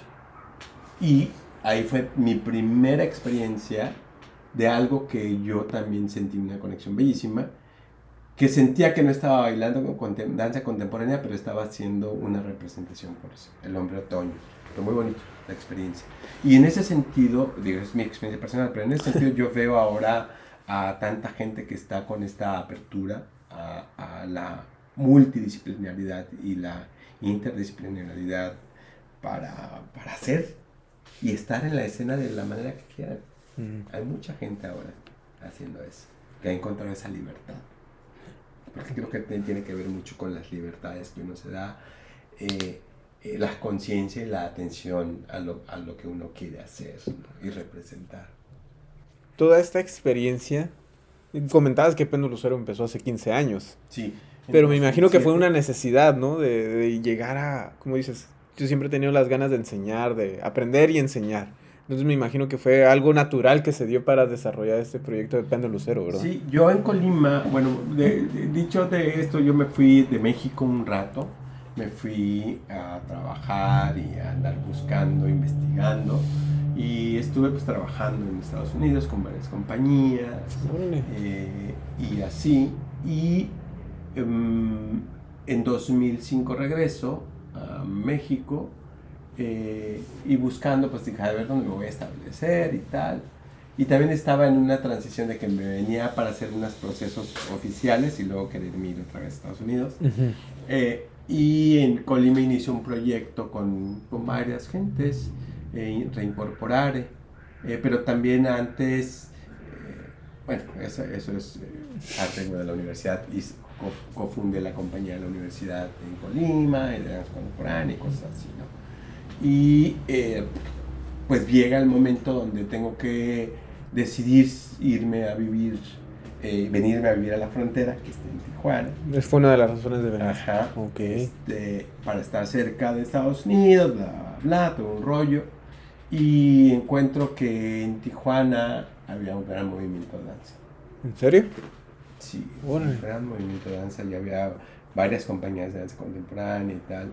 Y ahí fue mi primera experiencia de algo que yo también sentí una conexión bellísima, que sentía que no estaba bailando con danza contemporánea, pero estaba haciendo una representación por eso, el hombre otoño. Pero muy bonito la experiencia. Y en ese sentido, digo, es mi experiencia personal, pero en ese sentido yo veo ahora a tanta gente que está con esta apertura a, a la multidisciplinaridad y la interdisciplinaridad para, para hacer y estar en la escena de la manera que quieran. Mm. Hay mucha gente ahora haciendo eso, que ha encontrado esa libertad. Porque creo que tiene que ver mucho con las libertades que uno se da, eh, eh, la conciencia y la atención a lo, a lo, que uno quiere hacer y representar. Toda esta experiencia, comentabas que Péndulo Cero empezó hace 15 años. Sí. Pero me imagino que fue una necesidad, ¿no? De, de llegar a, como dices, yo siempre he tenido las ganas de enseñar, de aprender y enseñar. Entonces me imagino que fue algo natural que se dio para desarrollar este proyecto de Péndulo Cero, ¿verdad? Sí, yo en Colima, bueno, dicho de esto, yo me fui de México un rato, me fui a trabajar y a andar buscando, investigando, y estuve pues trabajando en Estados Unidos con varias compañías, eh, y así, y em, en 2005 regreso a México eh, y buscando, pues dije, a ver dónde me voy a establecer y tal. Y también estaba en una transición de que me venía para hacer unos procesos oficiales y luego querer ir otra vez a Estados Unidos. Eh, y en Colima inició un proyecto con, con varias gentes, eh, reincorporar, pero también antes, bueno, eso, eso es arte de la universidad, cofunde la compañía de la universidad en Colima, de danza contemporánea y cosas así, ¿no? Y eh, pues llega el momento donde tengo que decidir irme a vivir, eh, venirme a vivir a la frontera, que está en Tijuana. Es fue una de las razones de venir. Ajá. Ok. Este, para estar cerca de Estados Unidos, bla, bla, todo un rollo. Y encuentro que en Tijuana había un gran movimiento de danza. ¿En serio? Sí, un gran movimiento de danza y había varias compañías de danza contemporánea y tal.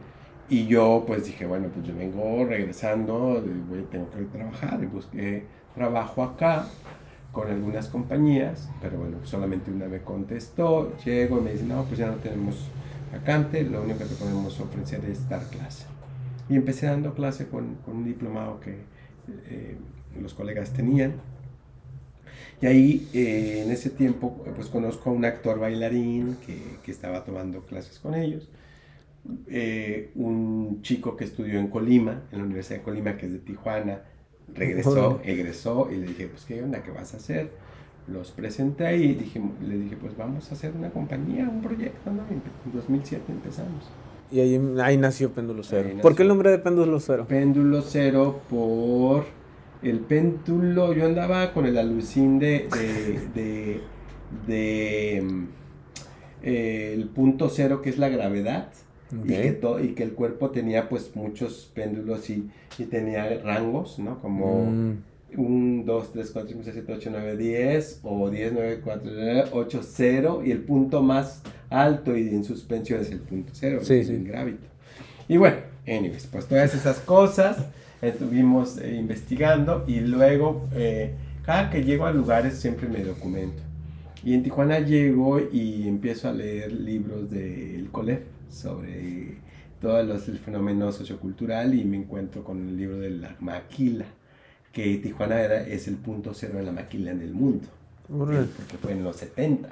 Y yo pues dije, bueno, pues yo vengo regresando, voy, tengo que trabajar y busqué trabajo acá con algunas compañías, pero bueno, solamente una me contestó, llego y me dice, no, pues ya no tenemos vacante, lo único que te podemos ofrecer es dar clase. Y empecé dando clase con, con un diplomado que eh, los colegas tenían. Y ahí, eh, en ese tiempo, pues conozco a un actor bailarín que, que estaba tomando clases con ellos. Eh, un chico que estudió en Colima, en la Universidad de Colima, que es de Tijuana, regresó, egresó y le dije, pues, ¿qué onda? ¿Qué vas a hacer? Los presenté y dije, le dije, pues vamos a hacer una compañía, un proyecto, ¿no? En 2007 empezamos. Y ahí, ahí nació Péndulo Cero. ¿Por qué el nombre de Péndulo Cero? Péndulo Cero por el péndulo, yo andaba con el alucín de, de, de, mm, eh, el punto cero que es la gravedad y, que y que el cuerpo tenía pues muchos péndulos y, y tenía rangos, ¿no? Como 1, 2, 3, 4, 5, 6, 7, 8, 9, 10 o 10, 9, 4, 8, 0 y el punto más alto y en suspensión es el punto 0, sí, sí. gravito. Y bueno, anyways, pues todas esas cosas estuvimos eh, investigando y luego eh, cada que llego a lugares siempre me documento. Y en Tijuana llego y empiezo a leer libros del COLEF sobre todo el fenómeno sociocultural y me encuentro con el libro de la maquila, que Tijuana era, es el punto cero de la maquila en el mundo, porque fue en los 70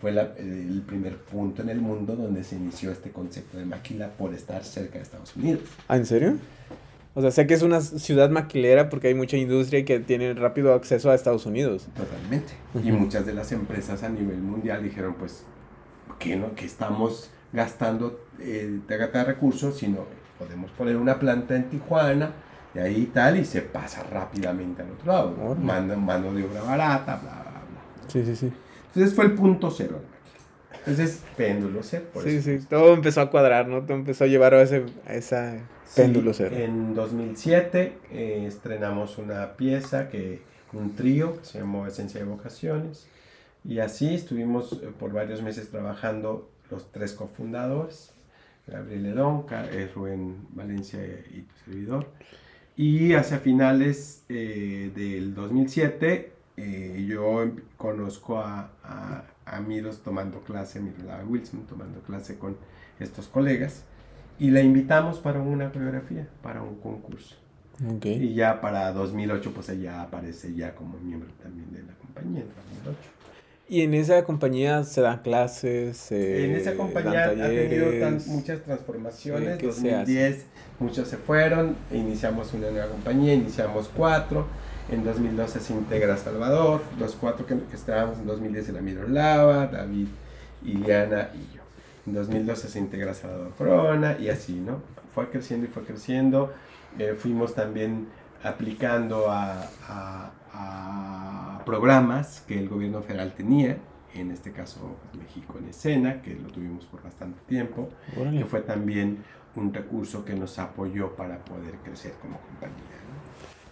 fue el primer punto en el mundo donde se inició este concepto de maquila por estar cerca de Estados Unidos. ¿Ah, en serio? O sea, sé que es una ciudad maquilera porque hay mucha industria y que tiene rápido acceso a Estados Unidos. Totalmente. Y muchas de las empresas a nivel mundial dijeron, pues, que no? Que estamos gastando eh, de recursos, sino podemos poner una planta en Tijuana y ahí tal, y se pasa rápidamente al otro lado. Mano, mano de obra barata, bla, bla, bla. Sí, sí, sí. Entonces fue el punto cero. Entonces, péndulo cero. sí, sí, todo empezó a cuadrar, ¿no? Todo empezó a llevar a ese a esa péndulo cero. En 2007 eh, estrenamos una pieza, que un trío, que se llamó Esencia de Vocaciones. Y así estuvimos eh, por varios meses trabajando los tres cofundadores, Gabriel Ledón, eh, Rubén Valencia y tu servidor. Y hacia finales eh, del 2007 eh, yo em, conozco a, a, a Miros tomando clase, Miroslava Wilson tomando clase con estos colegas y la invitamos para una coreografía, para un concurso. Okay. Y ya para 2008 pues ella aparece ya como miembro también de la compañía en 2008. ¿Y en esa compañía se dan clases? Se en esa compañía ha tenido tan, muchas transformaciones. En 2010 muchos se fueron, iniciamos una nueva compañía, iniciamos cuatro. En 2012 se integra Salvador, los cuatro que, que estábamos en 2010 era Miroslava, David, Iliana y yo. En 2012 se integra Salvador Corona y así, ¿no? Fue creciendo y fue creciendo. Eh, fuimos también aplicando a, a, a, programas que el gobierno federal tenía, en este caso México en Escena, que lo tuvimos por bastante tiempo, que fue también un recurso que nos apoyó para poder crecer como compañía.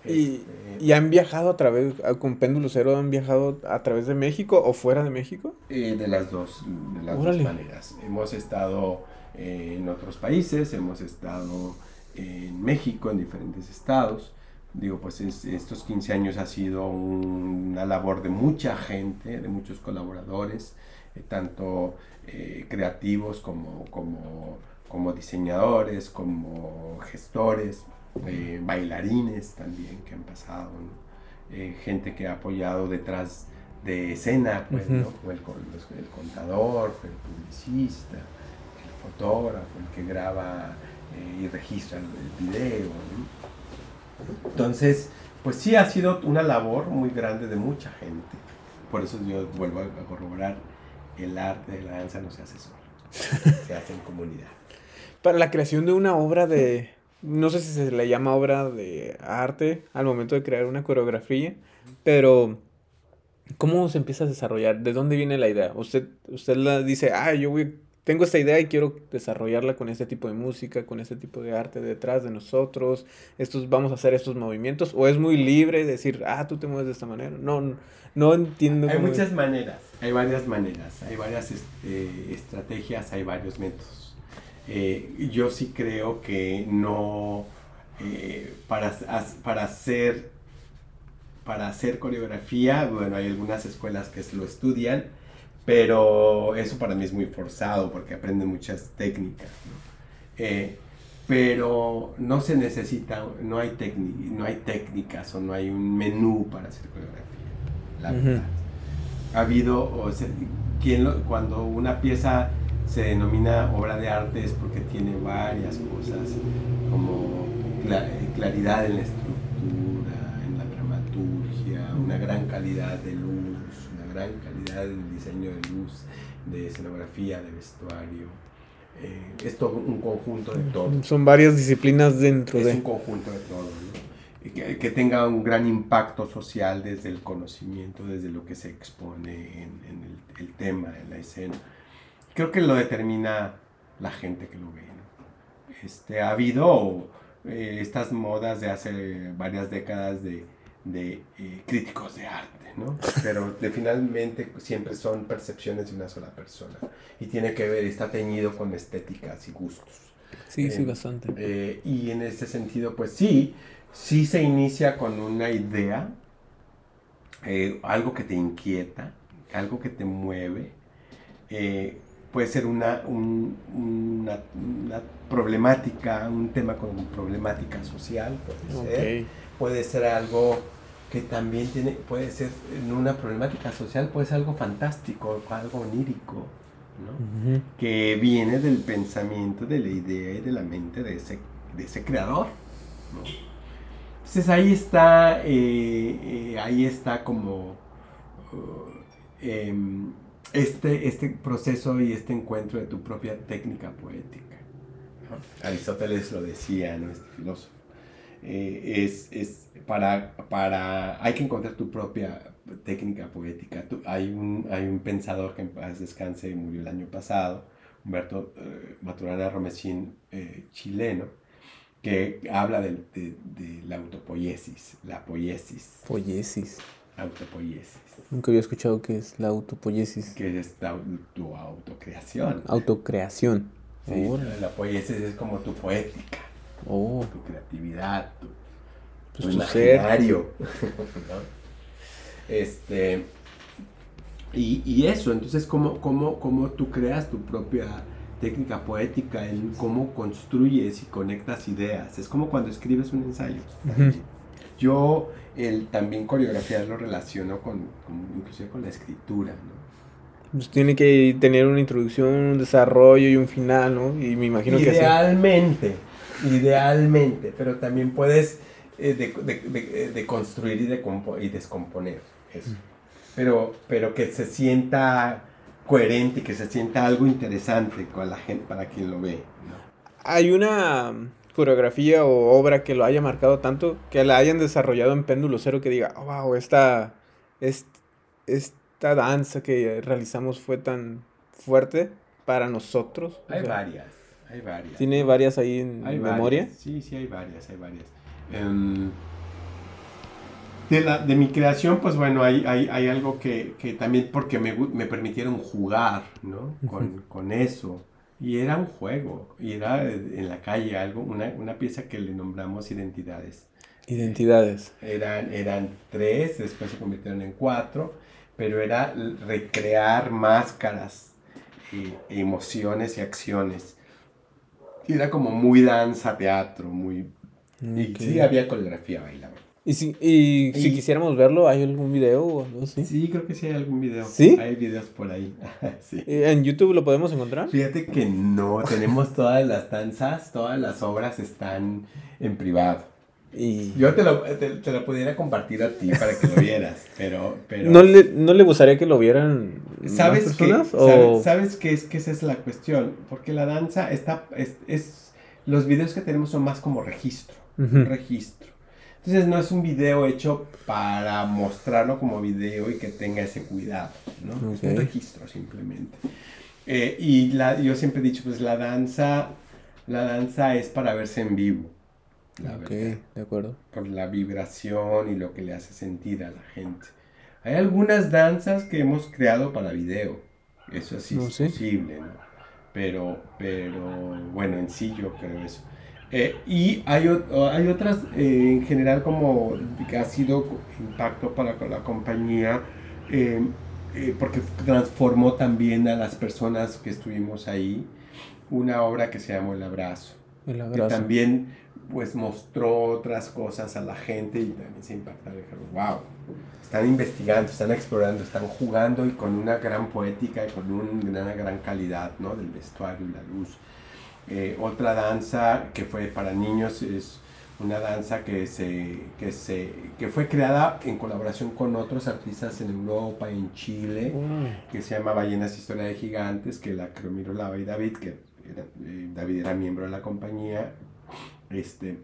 ¿Y, este, ¿Y, han viajado a través, con Péndulo Cero, han viajado a través de México o fuera de México? Eh, de las dos, de las dos maneras. Hemos estado eh, en otros países, hemos estado en México, en diferentes estados. Digo, pues es, estos 15 años ha sido un, una labor de mucha gente, de muchos colaboradores, eh, tanto eh, creativos como, como, como, diseñadores, como gestores, eh, bailarines también que han pasado, ¿no? gente que ha apoyado detrás de escena, pues, uh -huh. ¿no? el, el, contador, el publicista, el fotógrafo, el que graba y registran el video. ¿no? Entonces, pues sí ha sido una labor muy grande de mucha gente. Por eso yo vuelvo a corroborar, el arte de la danza no se hace solo, se hace en comunidad. Para la creación de una obra de, no sé si se le llama obra de arte al momento de crear una coreografía, pero ¿cómo se empieza a desarrollar? ¿De dónde viene la idea? Usted, usted la dice, ah, yo voy tengo esta idea y quiero desarrollarla con este tipo de música, con este tipo de arte detrás de nosotros, estos, vamos a hacer estos movimientos, o es muy libre decir, ah, tú te mueves de esta manera. No, no entiendo. Hay muchas es. maneras, hay varias maneras, hay varias este, estrategias, hay varios métodos. Eh, yo sí creo que no, eh, para, para hacer, para hacer coreografía, bueno, hay algunas escuelas que lo estudian, pero eso para mí es muy forzado porque aprende muchas técnicas. ¿no? Eh, pero no se necesita, no hay, no hay técnicas o no hay un menú para hacer coreografía. La uh -huh. verdad. Ha habido, o sea, quien lo, cuando una pieza se denomina obra de arte es porque tiene varias cosas, como claridad en la estructura, en la dramaturgia, una gran calidad de luz, una gran calidad en el diseño de luz, de escenografía, de vestuario. Eh, es todo un conjunto de todo. Son varias disciplinas dentro es de... Es un conjunto de todo, ¿no? que, que, tenga un gran impacto social desde el conocimiento, desde lo que se expone en, en el, el, tema, en la escena. Creo que lo determina la gente que lo ve. ¿no? Este, ha habido eh, estas modas de hace varias décadas de, de eh, críticos de arte, ¿no? Pero de, finalmente siempre son percepciones de una sola persona y tiene que ver, está teñido con estéticas y gustos. Sí, eh, sí, bastante. Eh, y en este sentido, pues sí, sí se inicia con una idea, algo que te inquieta, algo que te mueve. Puede ser una, un, una, una, problemática, un tema con problemática social, puede ser. Okay. Puede ser algo que también tiene, puede ser en una problemática social, puede ser algo fantástico, algo onírico, ¿no? Uh -huh. que viene del pensamiento, de la idea y de la mente de ese, de ese creador. ¿no? Entonces ahí está, eh, eh, ahí está como uh, eh, este, este proceso y este encuentro de tu propia técnica poética. Aristóteles lo decía, ¿no? este filósofo. Eh, es, es para, para, hay que encontrar tu propia técnica poética. Tú, hay, un, hay un pensador que en paz descanse, murió el año pasado, Humberto eh, Maturana Romesín, eh, chileno, que habla de, de, de, la autopoiesis, la poiesis. Poiesis. Autopoiesis. Nunca había escuchado qué es la autopoiesis. Que es la, tu autocreación. Autocreación. Sí, oh. la poiesis es como tu poética. Oh. Tu creatividad, tu, pues tu imaginario. ¿no? Este, y, y eso, entonces, ¿cómo, cómo, ¿cómo tú creas tu propia técnica poética en cómo construyes y conectas ideas? Es como cuando escribes un ensayo. Yo el, también coreografía lo relaciono con, con, inclusive con la escritura, ¿no? Pues tiene que tener una introducción, un desarrollo y un final, ¿no? Y me imagino que Idealmente, idealmente, pero también puedes eh, de, de, de, construir y, de y descomponer eso. Mm. Pero, pero que se sienta coherente, que se sienta algo interesante con la gente, para quien lo ve. Hay una coreografía o obra que lo haya marcado tanto, que la hayan desarrollado en péndulo cero, que diga, oh, wow, esta, esta danza que realizamos fue tan fuerte para nosotros. Hay varias, hay varias. ¿Tiene varias ahí en memoria? Sí, sí, hay varias, hay varias. Em, de, la, de mi creación, pues bueno, hay, hay, hay algo que, que, también porque me, me permitieron jugar, ¿no? Con, con, eso. Y era un juego, y era en la calle algo, una, una pieza que le nombramos identidades. Identidades. Eran, eran tres, después se convirtieron en cuatro, pero era recrear máscaras, emociones y acciones. Y era como muy danza, teatro, muy y sí había coreografía bailable. ¿Y si, y, si quisiéramos verlo, ¿hay algún video o algo así? Sí, creo que sí hay algún video. ¿Sí? Hay videos por ahí. sí. ¿En YouTube lo podemos encontrar? Fíjate que no, tenemos todas las danzas, todas las obras están en privado. Y... Yo te lo, te, lo pudiera compartir a ti para que lo vieras, pero... pero... ¿No, le, ¿No le gustaría que lo vieran ¿Sabes personas? Que, o... ¿Sabes, qué es que esa es la cuestión? Porque la danza está... Es, es, los videos que tenemos son más como registro registro. Entonces no es un video hecho para mostrarlo como video y que tenga ese cuidado, ¿no? Es un registro simplemente. Eh, y la, yo siempre he dicho, pues la danza, la danza es para verse en vivo. La de acuerdo. Por la vibración y lo que le hace sentir a la gente. Hay algunas danzas que hemos creado para video. Eso sí es posible, ¿no? Pero, pero, bueno, en sí yo creo eso. Eh, y hay, hay otras eh, en general como que ha sido impacto para la compañía eh, porque transformó también a las personas que estuvimos ahí una obra que se llamó El Abrazo. El abrazo. Que también pues mostró otras cosas a la gente y también se impactaron. Dijeron, wow, están investigando, están explorando, están jugando y con una gran poética y con una gran calidad ¿no? del vestuario y la luz. Eh, otra danza que fue para niños es una danza que, se, que, se, que fue creada en colaboración con otros artistas en Europa, en Chile, mm. que se llama Ballenas Historia de Gigantes, que la creó Lava y David, que eh, David era miembro de la compañía, este,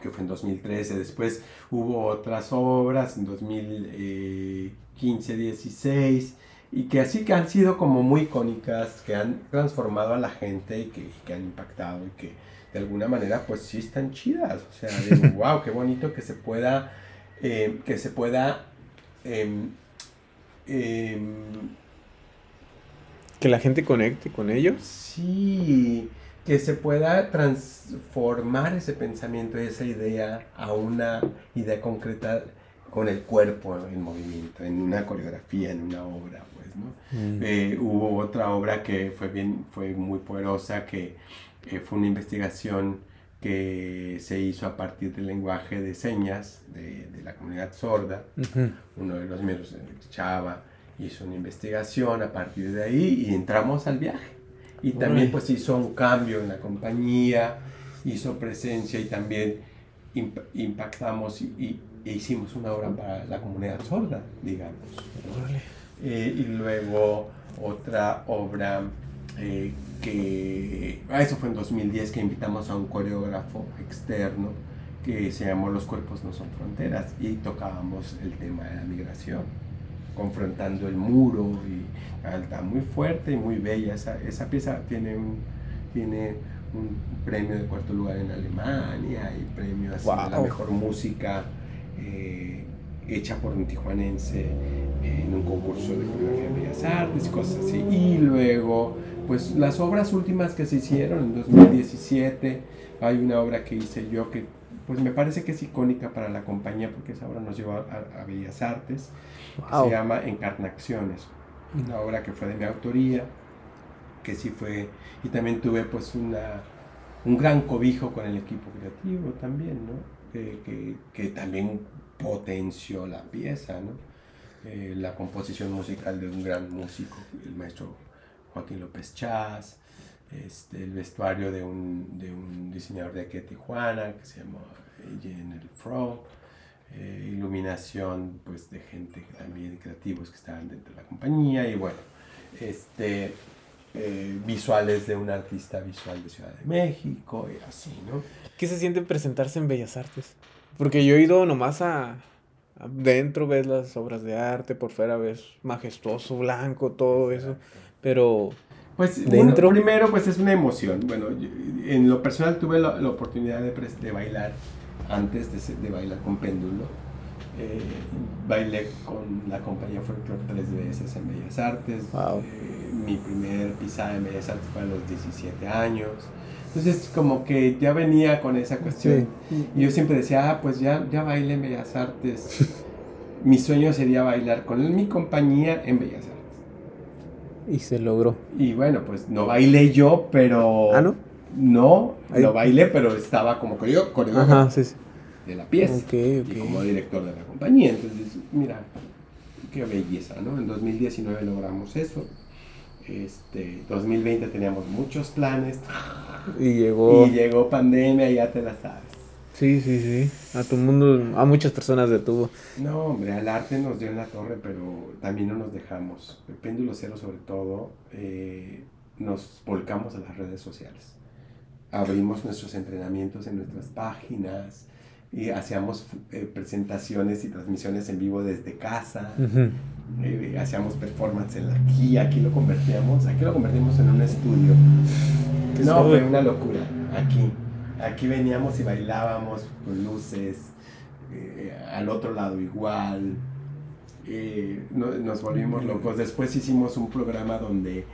que fue en 2013. Después hubo otras obras en 2015, 16 y que así que han sido como muy icónicas, que han transformado a la gente y que, que han impactado y que de alguna manera pues sí están chidas. O sea, digo, wow, qué bonito que se pueda, eh, que se pueda... Em, em, que la gente conecte con ellos. Sí, que se pueda transformar ese pensamiento, esa idea a una idea concreta con el cuerpo en movimiento, en una coreografía, en una obra. Mm. Eh, hubo otra obra que fue, bien, fue muy poderosa, que eh, fue una investigación que se hizo a partir del lenguaje de señas de, de la comunidad sorda. Uno de los miembros de Chava hizo una investigación a partir de ahí y entramos al viaje. Y también pues hizo un cambio en la compañía, hizo presencia y también impactamos y, e hicimos una obra para la comunidad sorda, digamos. Eh, y luego otra obra eh, que, ah, eso fue en 2010, que invitamos a un coreógrafo externo que se llamó Los cuerpos no son fronteras y tocábamos el tema de la migración, confrontando el muro y está muy fuerte y muy bella. Esa, esa pieza tiene un, tiene un premio de cuarto lugar en Alemania y premio de la mejor música. Eh, hecha por un tijuanense en un concurso de coreografía de Bellas Artes y cosas así. Y luego, pues las obras últimas que se hicieron en 2017, hay una obra que hice yo que pues me parece que es icónica para la compañía porque esa obra nos lleva a, Bellas Artes, se llama Encarnaciones, una obra que fue de mi autoría, que sí fue, y también tuve pues una, un gran cobijo con el equipo creativo también, ¿no? Que, que, también potenció la pieza, ¿no? Eh, la composición musical de un gran músico, el maestro Joaquín López Chaz, este, el vestuario de un, de un, diseñador de aquí de Tijuana que se llama Jenner Fro, iluminación pues de gente también creativos que estaban dentro de la compañía y bueno, este, eh, visuales de un artista visual de Ciudad de México y así, ¿no? ¿Qué se siente presentarse en Bellas Artes? Porque yo he ido nomás a, Dentro ves las obras de arte, por fuera ves majestuoso, blanco, todo eso. Pero pues dentro primero pues es una emoción. Bueno, en lo personal tuve la, oportunidad de, de, bailar antes de, de bailar con péndulo. Eh, bailé con la compañía Folklore tres veces en Bellas Artes. Eh, mi primer pisada en Bellas Artes fue a los 17 años. Entonces como que ya venía con esa cuestión. Y yo siempre decía, ah, pues ya, ya bailé en Bellas Artes. mi sueño sería bailar con mi compañía en Bellas Artes. Y se logró. Y bueno, pues no bailé yo, pero... ¿Ah, no? No, lo bailé, pero estaba como coreógrafo sí, sí. de la pieza. Y como director de la compañía. Entonces, mira, qué belleza, ¿no? En 2019 logramos eso. Este, 2020 teníamos muchos planes. Y llegó. Y llegó pandemia, ya te la sabes. Sí, sí, sí. A tu mundo, a muchas personas detuvo. No, hombre, al arte nos dio en la torre, pero también no nos dejamos. El péndulo cero, sobre todo, eh, nos volcamos a las redes sociales. Abrimos nuestros entrenamientos en nuestras páginas y hacíamos eh, presentaciones y transmisiones en vivo desde casa. Eh, hacíamos performance en la, aquí, aquí lo convertíamos, aquí lo convertimos en un estudio. No, fue una locura, aquí Aquí veníamos y bailábamos con luces, eh, al otro lado igual. Nos volvimos locos. Después hicimos un programa donde,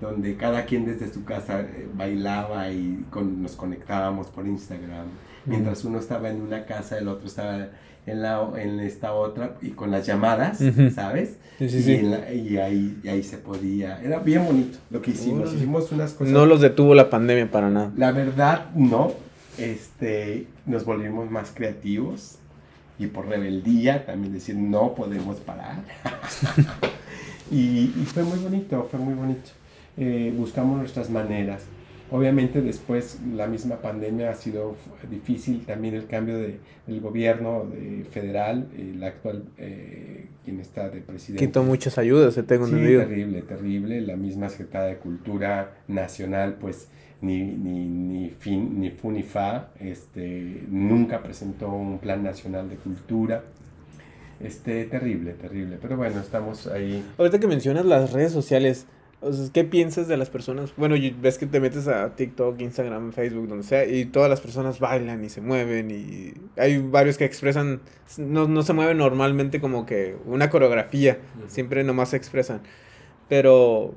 donde cada quien desde su casa bailaba y nos conectábamos por Instagram. Mientras uno estaba en una casa, el otro estaba en, la, en esta otra y con las llamadas, ¿sabes? Sí, sí, sí. Y, ahí, y ahí se podía. Era bien bonito lo que hicimos. Hicimos unas cosas. No los detuvo la pandemia para nada. La verdad, no este, nos volvimos más creativos y por rebeldía también decir no podemos parar. y, fue muy bonito, fue muy bonito. Eh, buscamos nuestras maneras. Obviamente después la misma pandemia ha sido difícil, también el cambio de, del gobierno de federal, el actual, eh, quien está de presidente. Quitó muchas ayudas, se tengo sí, terrible, terrible. La misma Secretaría de Cultura Nacional, pues ni, ni, ni, fin, ni fu ni fa, este, nunca presentó un plan nacional de cultura. Este, terrible, terrible, pero bueno, estamos ahí. Ahorita que mencionas las redes sociales, ¿qué piensas de las personas? Bueno, ves que te metes a TikTok, Instagram, Facebook, donde sea, y todas las personas bailan y se mueven, y hay varios que expresan, no, no se mueven normalmente como que una coreografía, siempre nomás se expresan. Pero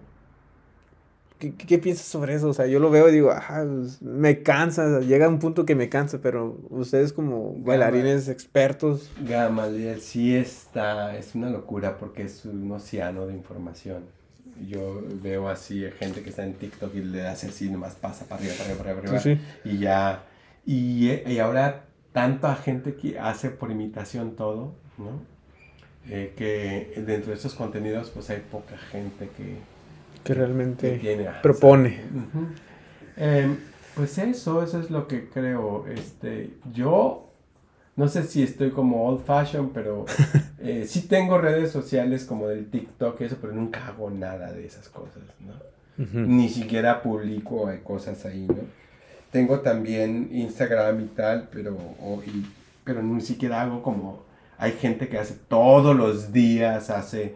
¿Qué, ¿Qué, piensas sobre eso? O sea, yo lo veo y digo, pues, me cansa, llega un punto que me cansa, pero ustedes como bailarines expertos. Gamaliel, sí está, es una locura porque es un océano de información. Yo veo así gente que está en TikTok y le hace así, nomás pasa para arriba, para arriba, para arriba, sí, y ya. Y, y, ahora tanta gente que hace por imitación todo, ¿no? Eh, que dentro de estos contenidos pues hay poca gente que, que realmente propone. Em, pues eso, eso es lo que creo. Este, yo no sé si estoy como old fashion, pero eh, sí tengo redes sociales como del TikTok y eso, pero nunca hago nada de esas cosas, ¿no? Ni siquiera publico cosas ahí, ¿no? Tengo también Instagram y tal, pero, pero ni siquiera hago como... Hay gente que hace todos los días, hace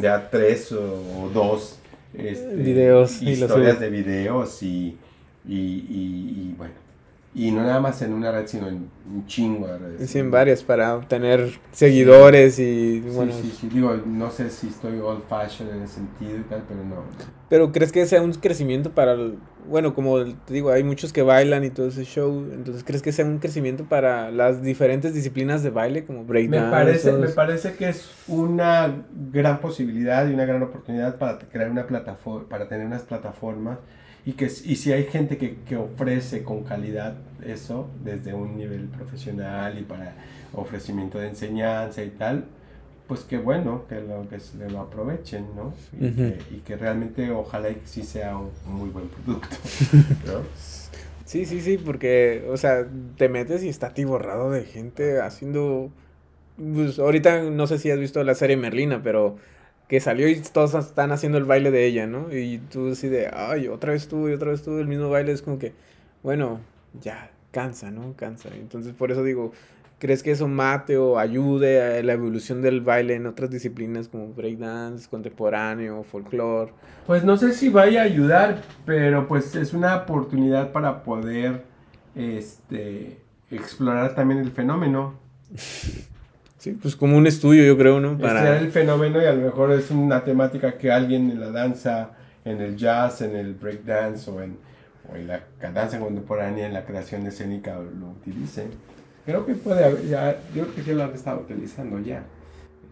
ya tres o dos este, videos historias de videos y, y, y, bueno Y no nada más en una red, sino en un chingo de redes. Sí, en varias, para obtener seguidores y bueno. Sí, sí, sí, digo, no sé si estoy old fashion en ese sentido y tal, pero no. Pero ¿crees que sea un crecimiento para, el, bueno, como te digo, hay muchos que bailan y todo ese show, entonces ¿crees que sea un crecimiento para las diferentes disciplinas de baile como breakdance? Me parece, me parece que es una gran posibilidad y una gran oportunidad para crear una plataforma, para tener unas plataformas y que y si hay gente que, que, ofrece con calidad eso desde un nivel profesional y para ofrecimiento de enseñanza y tal pues qué bueno que lo que se lo aprovechen no y, que, y que, realmente ojalá y sí sea un, muy buen producto ¿no? sí sí sí porque o sea te metes y está borrado de gente haciendo pues ahorita no sé si has visto la serie Merlina pero que salió y todos están haciendo el baile de ella, ¿no? Y tú así de, ay, otra vez tú y otra vez tú, el mismo baile es como que, bueno, ya, cansa, ¿no? Cansa. Entonces por eso digo, ¿crees que eso mate o ayude a la evolución del baile en otras disciplinas como breakdance, contemporáneo, folclore? Pues no sé si vaya a ayudar, pero pues es una oportunidad para poder, este, explorar también el fenómeno. Sí, pues como un estudio, yo creo, ¿no? Para... el fenómeno y a lo mejor es una temática que alguien en la danza, en el jazz, en el breakdance o en, o en la danza contemporánea, en la creación escénica lo utilice. Creo que puede haber, ya, yo creo que ya lo han estado utilizando ya.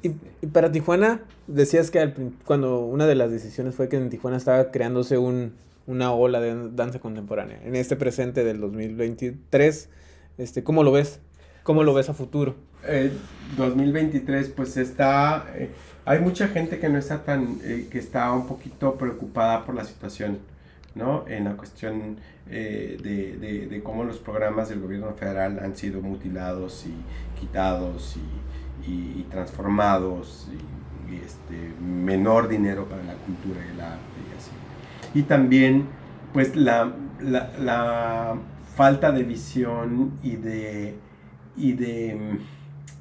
Y, y, para Tijuana, decías que cuando una de las decisiones fue que en Tijuana estaba creándose un, una ola de danza contemporánea. En este presente del 2023, este, ¿cómo lo ves? ¿Cómo lo ves a futuro? 2023 eh, pues está eh, hay mucha gente que no está tan eh, que está un poquito preocupada por la situación no en la cuestión de, de, de, cómo los programas del gobierno federal han sido mutilados y quitados y, y, transformados y, este menor dinero para la cultura y el arte y así. Y también pues la, la, la falta de visión y de y de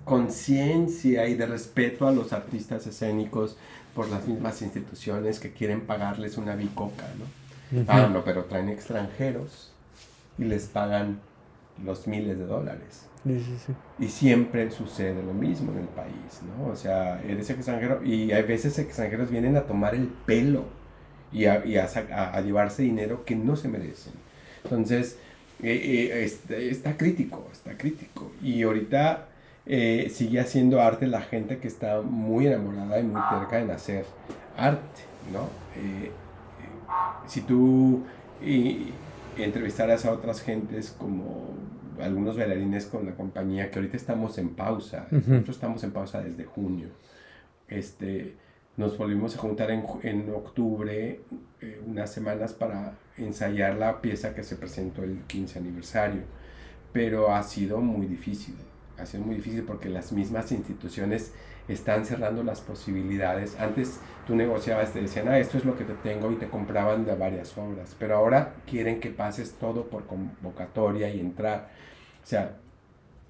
conciencia y de respeto a los artistas escénicos por las mismas instituciones que quieren pagarles una bicoca, ¿no? Ah, no, pero traen extranjeros y les pagan los miles de dólares. Sí, sí, sí. Y siempre sucede lo mismo en el país, ¿no? O sea, eres extranjero y hay veces extranjeros vienen a tomar el pelo y a, y a, a, llevarse dinero que no se merecen. Entonces, eh, eh, está, está, crítico, está crítico. Y ahorita eh, sigue haciendo arte la gente que está muy enamorada y muy cerca en hacer arte, ¿no? Eh, si tú entrevistaras a otras gentes como algunos bailarines con la compañía, que ahorita estamos en pausa, nosotros estamos en pausa desde junio, este, nos volvimos a juntar en, en octubre eh, unas semanas para ensayar la pieza que se presentó el 15 aniversario, pero ha sido muy difícil sido muy difícil porque las mismas instituciones están cerrando las posibilidades. Antes tú negociabas, te decían, ah, esto es lo que te tengo y te compraban de varias obras, pero ahora quieren que pases todo por convocatoria y entrar. O sea,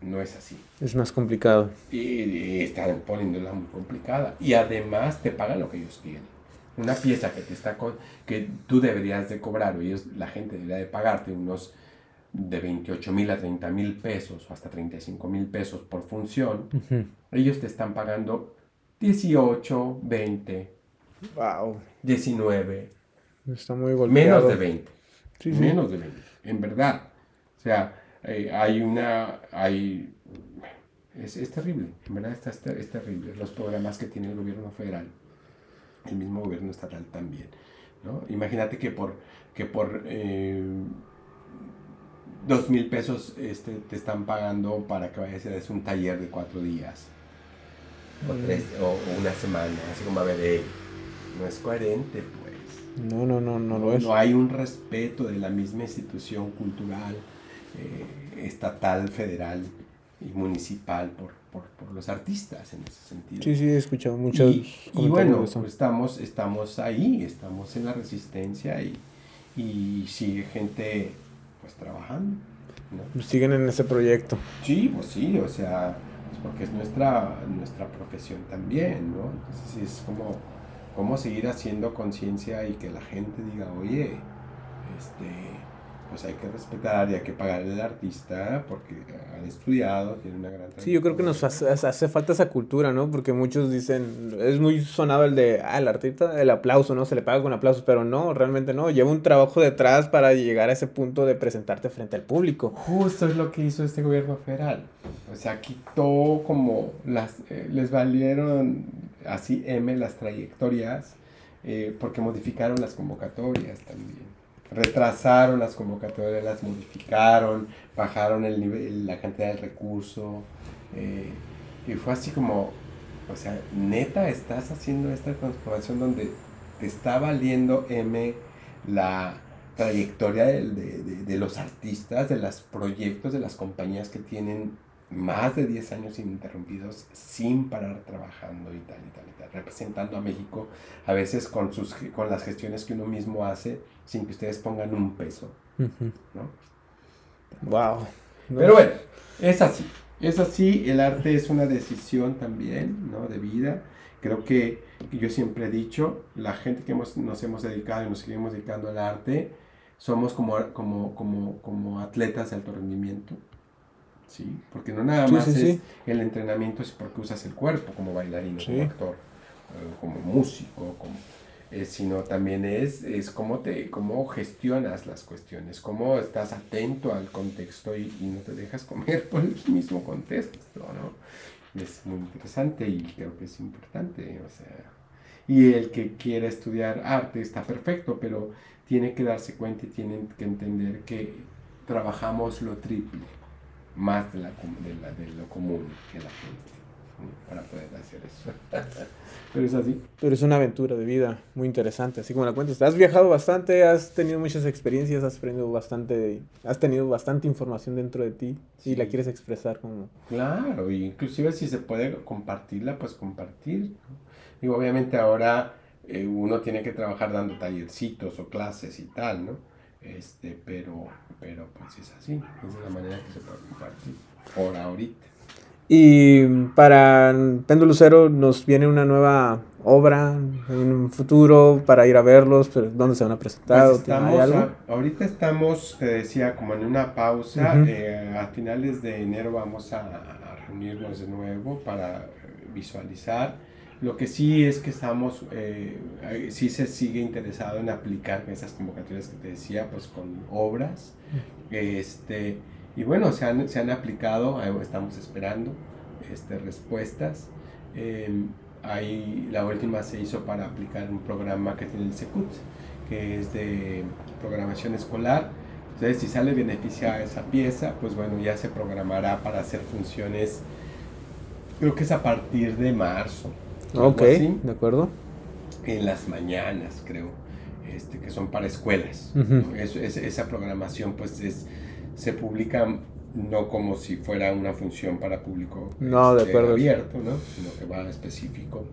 no es así. Es más complicado. Y, están poniéndola muy complicada. Y además te pagan lo que ellos quieren. Una pieza que te está con, que tú deberías de cobrar o ellos, la gente debería de pagarte unos de 28 mil a 30 mil pesos o hasta 35 mil pesos por función, ellos te están pagando 18, 20, wow. 19. Está muy golpeado. Menos de 20. Menos de 20, en verdad. O sea, eh, hay una... Hay, es, es, terrible, en verdad está, es, terrible. Los programas que tiene el gobierno federal, el mismo gobierno estatal también. ¿no? Imagínate que por, que por eh, dos mil pesos este, te están pagando para que vayas a hacer un taller de cuatro días o, mm. tres, o, una semana, así como a ver, no es coherente, pues. No, no, no, no, lo es. No hay un respeto de la misma institución cultural, eh, estatal, federal y municipal por, por, por, los artistas en ese sentido. Sí, sí, he escuchado muchos. Y, y bueno, estamos, estamos ahí, estamos en la resistencia y, y sigue gente pues trabajando. ¿no? Siguen en ese proyecto. Sí, pues sí, o sea, pues, porque es nuestra, nuestra profesión también, ¿no? Entonces es como, como seguir haciendo conciencia y que la gente diga, oye, este, pues hay que respetar y hay que pagarle al artista porque han estudiado, tienen una gran Sí, yo creo que nos hace, hace, falta esa cultura, ¿no? Porque muchos dicen, es muy sonado el de, ah, el artista, el aplauso, ¿no? Se le paga con aplausos, pero no, realmente no. Lleva un trabajo detrás para llegar a ese punto de presentarte frente al público. Justo es lo que hizo este gobierno federal. O sea, quitó como las, eh, les valieron así M las trayectorias eh, porque modificaron las convocatorias también retrasaron las convocatorias, las modificaron, bajaron el nivel, la cantidad de recurso. Eh, y fue así como, o sea, neta, estás haciendo esta transformación donde te está valiendo M la trayectoria de, de, de, los artistas, de los proyectos, de las compañías que tienen más de 10 años ininterrumpidos sin parar trabajando y tal y tal y tal, representando a México a veces con, sus, con las gestiones que uno mismo hace sin que ustedes pongan un peso. ¿no? Wow. Pero bueno, es así. Es así, el arte es una decisión también, ¿no? De vida. Creo que yo siempre he dicho, la gente que hemos, nos hemos dedicado y nos seguimos dedicando al arte, somos como, como, como, como atletas de alto rendimiento. ¿sí? Porque no nada más es el entrenamiento, es porque usas el cuerpo como bailarín, como actor, como músico, como eh, sino también es, es cómo, te, cómo gestionas las cuestiones, cómo estás atento al contexto y, no te dejas comer por el mismo contexto, ¿no? Es muy interesante y creo que es importante, o sea, y el que quiera estudiar arte está perfecto, pero tiene que darse cuenta y tiene que entender que trabajamos lo triple, más de, la, de, la, de lo común que la gente para poder hacer eso. Pero es así. Pero es una aventura de vida muy interesante, así como la cuentas. Has viajado bastante, has tenido muchas experiencias, has aprendido bastante, has tenido bastante información dentro de ti y la quieres expresar como... Claro, y inclusive si se puede compartirla, pues compartir. Y obviamente ahora eh, uno tiene que trabajar dando tallercitos o clases y tal, ¿no? Este, pero, pero pues es así, es la manera que se puede compartir por ahorita. Y para Péndulo Cero nos viene una nueva obra en un futuro para ir a verlos, pero ¿dónde se van a presentar? Pues algo? ahorita estamos, te decía, como en una pausa. Eh, a finales de enero vamos a, reunirnos de nuevo para visualizar. Lo que sí es que estamos, eh, sí se sigue interesado en aplicar esas convocatorias que te decía, pues con obras. Este y bueno, se han, se han aplicado, estamos esperando este, respuestas. Em, ahí, la última se hizo para aplicar un programa que tiene el SECUT, que es de programación escolar. Entonces, si sale beneficiada esa pieza, pues bueno, ya se programará para hacer funciones, creo que es a partir de marzo. Ok, de acuerdo. En las mañanas, creo, este, que son para escuelas. esa programación, pues es se publica no como si fuera una función para público no, de este, abierto, ¿no? sino que va específico.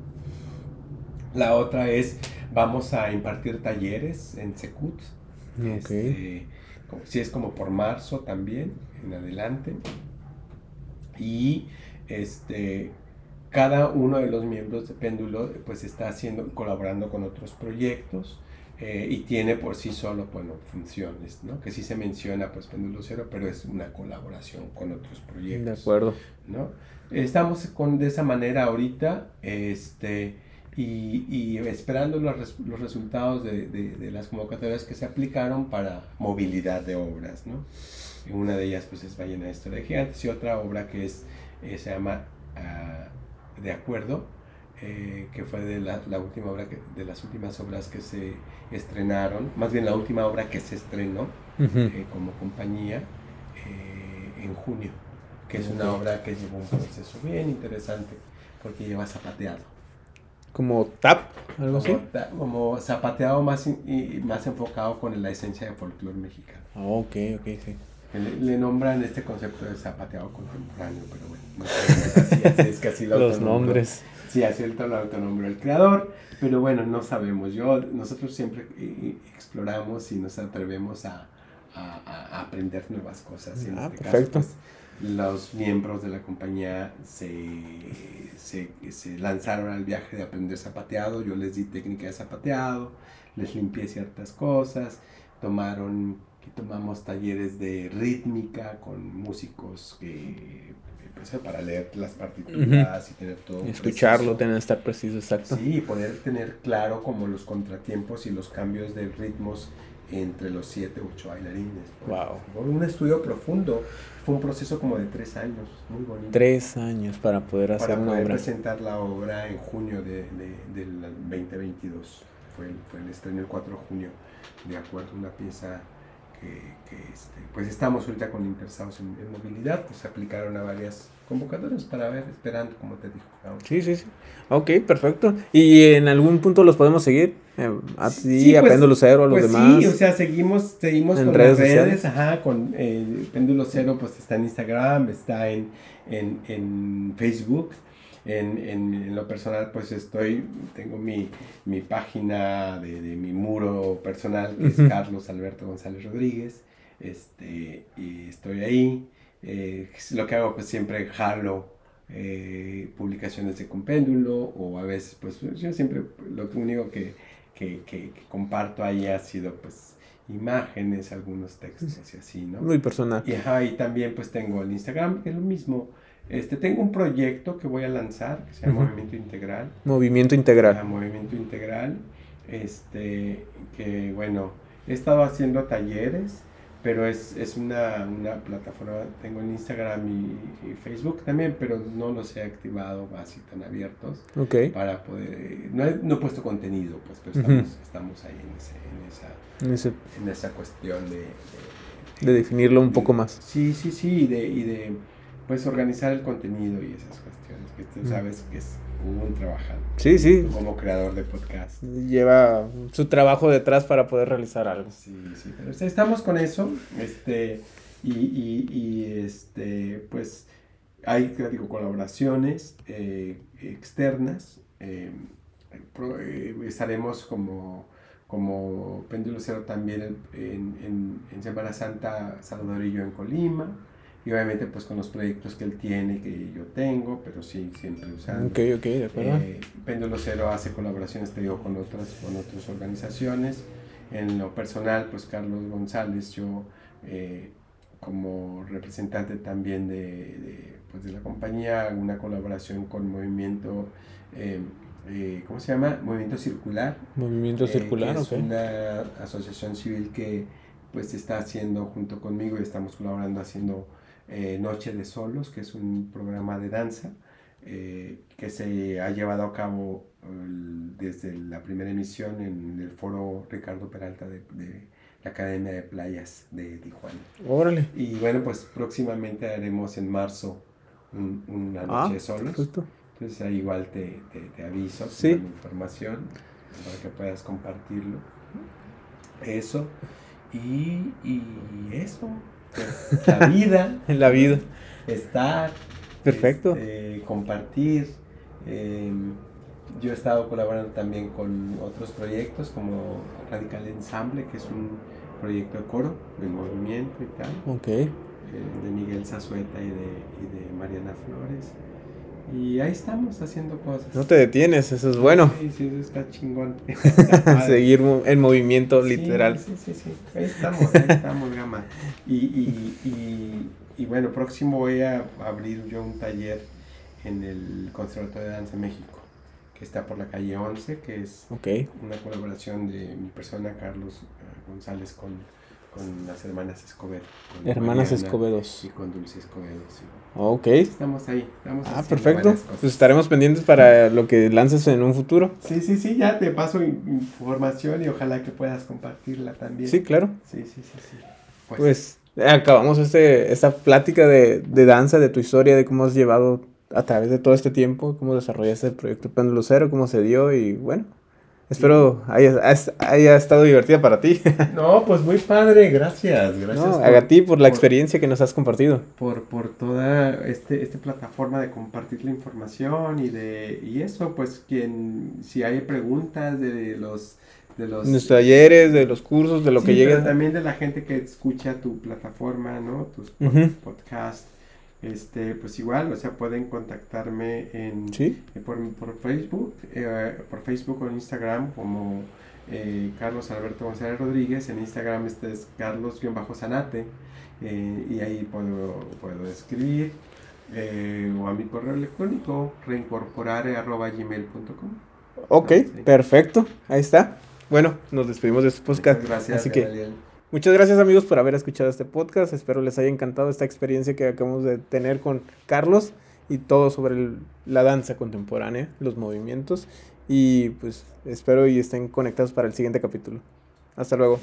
La otra es, vamos a impartir talleres en Secut. Este, si es como por marzo también, en adelante. Y este, cada uno de los miembros de Péndulo pues está haciendo, colaborando con otros proyectos. Eh, y tiene por sí solo, bueno, funciones, ¿no? Que sí se menciona, pues, Péndulo Cero, pero es una colaboración con otros proyectos. De acuerdo. ¿no? Estamos con, de esa manera ahorita, este, y, y esperando los, los resultados de, de, de, las convocatorias que se aplicaron para movilidad de obras, ¿no? Una de ellas, pues, es Ballena de Gigantes, y otra obra que es, eh, se llama ah, De Acuerdo, eh, que fue de la, la, última obra que, de las últimas obras que se estrenaron, más bien la última obra que se estrenó eh, como compañía eh, en junio, que es una obra que llevó un proceso bien interesante porque lleva zapateado. ¿Como tap? ¿Algo así? como zapateado más, y, más enfocado con la esencia del folclore mexicano. Ah, ok, ok, sí. Le, nombran este concepto de zapateado contemporáneo, pero bueno, no así, así es casi Los nombres. Sí, así el autonombró el creador, pero bueno, no sabemos. Yo, nosotros siempre exploramos y nos atrevemos a, a, aprender nuevas cosas. En ah, este perfecto. Caso, pues, los miembros de la compañía se, se, se, lanzaron al viaje de aprender zapateado. Yo les di técnica de zapateado, les limpié ciertas cosas, tomaron tomamos talleres de rítmica con músicos que para leer las partituras y tener todo. escucharlo, tener estar preciso, exacto. Sí, poder tener claro como los contratiempos y los cambios de ritmos entre los siete u ocho bailarines. Wow. un estudio profundo. Fue un proceso como de tres años, muy bonito. Tres años para poder hacer para una poder obra. presentar la obra en junio de, del 2022. Fue el, fue el estreno el 4 de junio, de acuerdo, una pieza que, este, pues estamos ahorita con interesados en, movilidad, pues se aplicaron a varias convocatorias para ver, esperando, como te dije. Sí, sí, sí. Ok, perfecto. ¿Y en algún punto los podemos seguir? Eh, a ti, sí, a pues, Péndulo Cero, a los pues demás. Sí, o sea, seguimos, seguimos en con redes las redes, ajá, con eh, Péndulo Cero, pues está en Instagram, está en, en, en Facebook. En, en, en, lo personal, pues estoy, tengo mi, mi página de, de, mi muro personal, que es Carlos Alberto González Rodríguez, este, y estoy ahí. Eh, lo que hago, pues siempre jalo eh, publicaciones de compéndulo, o a veces, pues yo siempre, lo único que, que, que, que comparto ahí ha sido, pues, imágenes, algunos textos y así, ¿no? Muy personal. Y, ajá, y también pues tengo el Instagram, que es lo mismo. Este, tengo un proyecto que voy a lanzar que se llama. Movimiento Integral. Movimiento Ah, integral. Movimiento Integral. Este, que bueno, he estado haciendo talleres, pero es, es una, una plataforma, tengo en Instagram y, y Facebook también, pero no los he activado así tan abiertos Ok. para poder, no he, no he puesto contenido, pues, pero estamos, estamos ahí en, ese- en esa, En ese- en esa cuestión de- de de definirlo un poco más. Sí, sí, sí, y de, y de pues organizar el contenido y esas cuestiones, que tú sabes que es un trabajar Sí, sí. como creador de podcast. Lleva su trabajo detrás para poder realizar algo. Sí, sí, pero estamos con eso, este, y, y, y, este, pues hay, digo, colaboraciones eh, externas, eh, pro- eh, estaremos como, como Péndulo Cero también en, en, en Semana Santa, Salvador y yo en Colima, y obviamente pues con los proyectos que él tiene, que yo tengo, pero sí, siempre usando. Ok, ok, de acuerdo. Eh, Péndulo Cero hace colaboraciones, te digo, con otras, con otras organizaciones. En lo personal, pues Carlos González, yo eh, como representante también de, de, pues, de la compañía, hago una colaboración con Movimiento, eh, eh, ¿cómo se llama? Movimiento Circular. Movimiento eh, circular, es una asociación civil que pues está haciendo junto conmigo y estamos colaborando haciendo eh, Noche de Solos, que es un programa de danza eh, que se ha llevado a cabo el- desde la primera emisión en el foro Ricardo Peralta de, de la Academia de Playas de Tijuana. Órale. Y bueno, pues próximamente haremos en marzo un- una Noche Ah, de Solos. perfecto. Entonces ahí igual te, te, te aviso, te Sí. mando información para que puedas compartirlo. Eso. Y, y eso. La vida. En la vida. Estar. Perfecto. este, compartir. eh, yo he estado colaborando también con otros proyectos como Radical Ensemble, que es un proyecto de coro, de movimiento y tal, Ok. eh, de Miguel Zazueta y de, y de Mariana Flores. Y ahí estamos haciendo cosas. No te detienes, eso es bueno. Sí, sí, eso está chingón. Seguir en movimiento Sí, literal. Sí, sí, sí. Ahí estamos, ahí estamos, Gama. Y, y, y, y bueno, próximo voy a abrir yo un taller en el Conservatorio de Danza México, que está por la calle 11, que es una colaboración de mi persona, Carlos eh, González, con, con las hermanas Escobedo. Hermanas Mariana Escobedos. Y con Dulce Escobedo, sí. Ok. Estamos ahí, estamos Ah, perfecto. Pues estaremos pendientes para lo que lances en un futuro. Sí, sí, sí, ya te paso in- información y ojalá que puedas compartirla también. Sí, claro. Sí, sí, sí, sí. Pues, Pues acabamos este, esta plática de, de danza, de tu historia, de cómo has llevado a través de todo este tiempo, cómo desarrollaste el proyecto Péndulo Cero, cómo se dio y bueno, espero haya, haya estado divertida para ti. no, pues muy padre, gracias, gracias. No, por- a ti por la por- experiencia que nos has compartido. Por, por toda este, esta plataforma de compartir la información y de y eso, pues quien, si hay preguntas de los... De los Nuestros talleres, de los cursos, de lo Sí, que pero llegue. también de la gente que escucha tu plataforma, ¿no? Tus pod- Ujú. podcasts. Este, pues igual, o sea, pueden contactarme en, ¿Sí? eh, por, por Facebook, eh, por Facebook o en Instagram como eh, Carlos Alberto González Rodríguez, en Instagram este es Carlos-Sanate, eh, y ahí puedo, puedo escribir, o a mi correo electrónico, reincorporare.gmail.com. Ok, Sí. perfecto. Ahí está. Bueno, nos despedimos de este podcast. Muchas gracias, Así que. Muchas gracias amigos por haber escuchado este podcast. Espero les haya encantado esta experiencia que acabamos de tener con Carlos y todo sobre la danza contemporánea, los movimientos. Y pues espero y estén conectados para el siguiente capítulo. Hasta. Luego.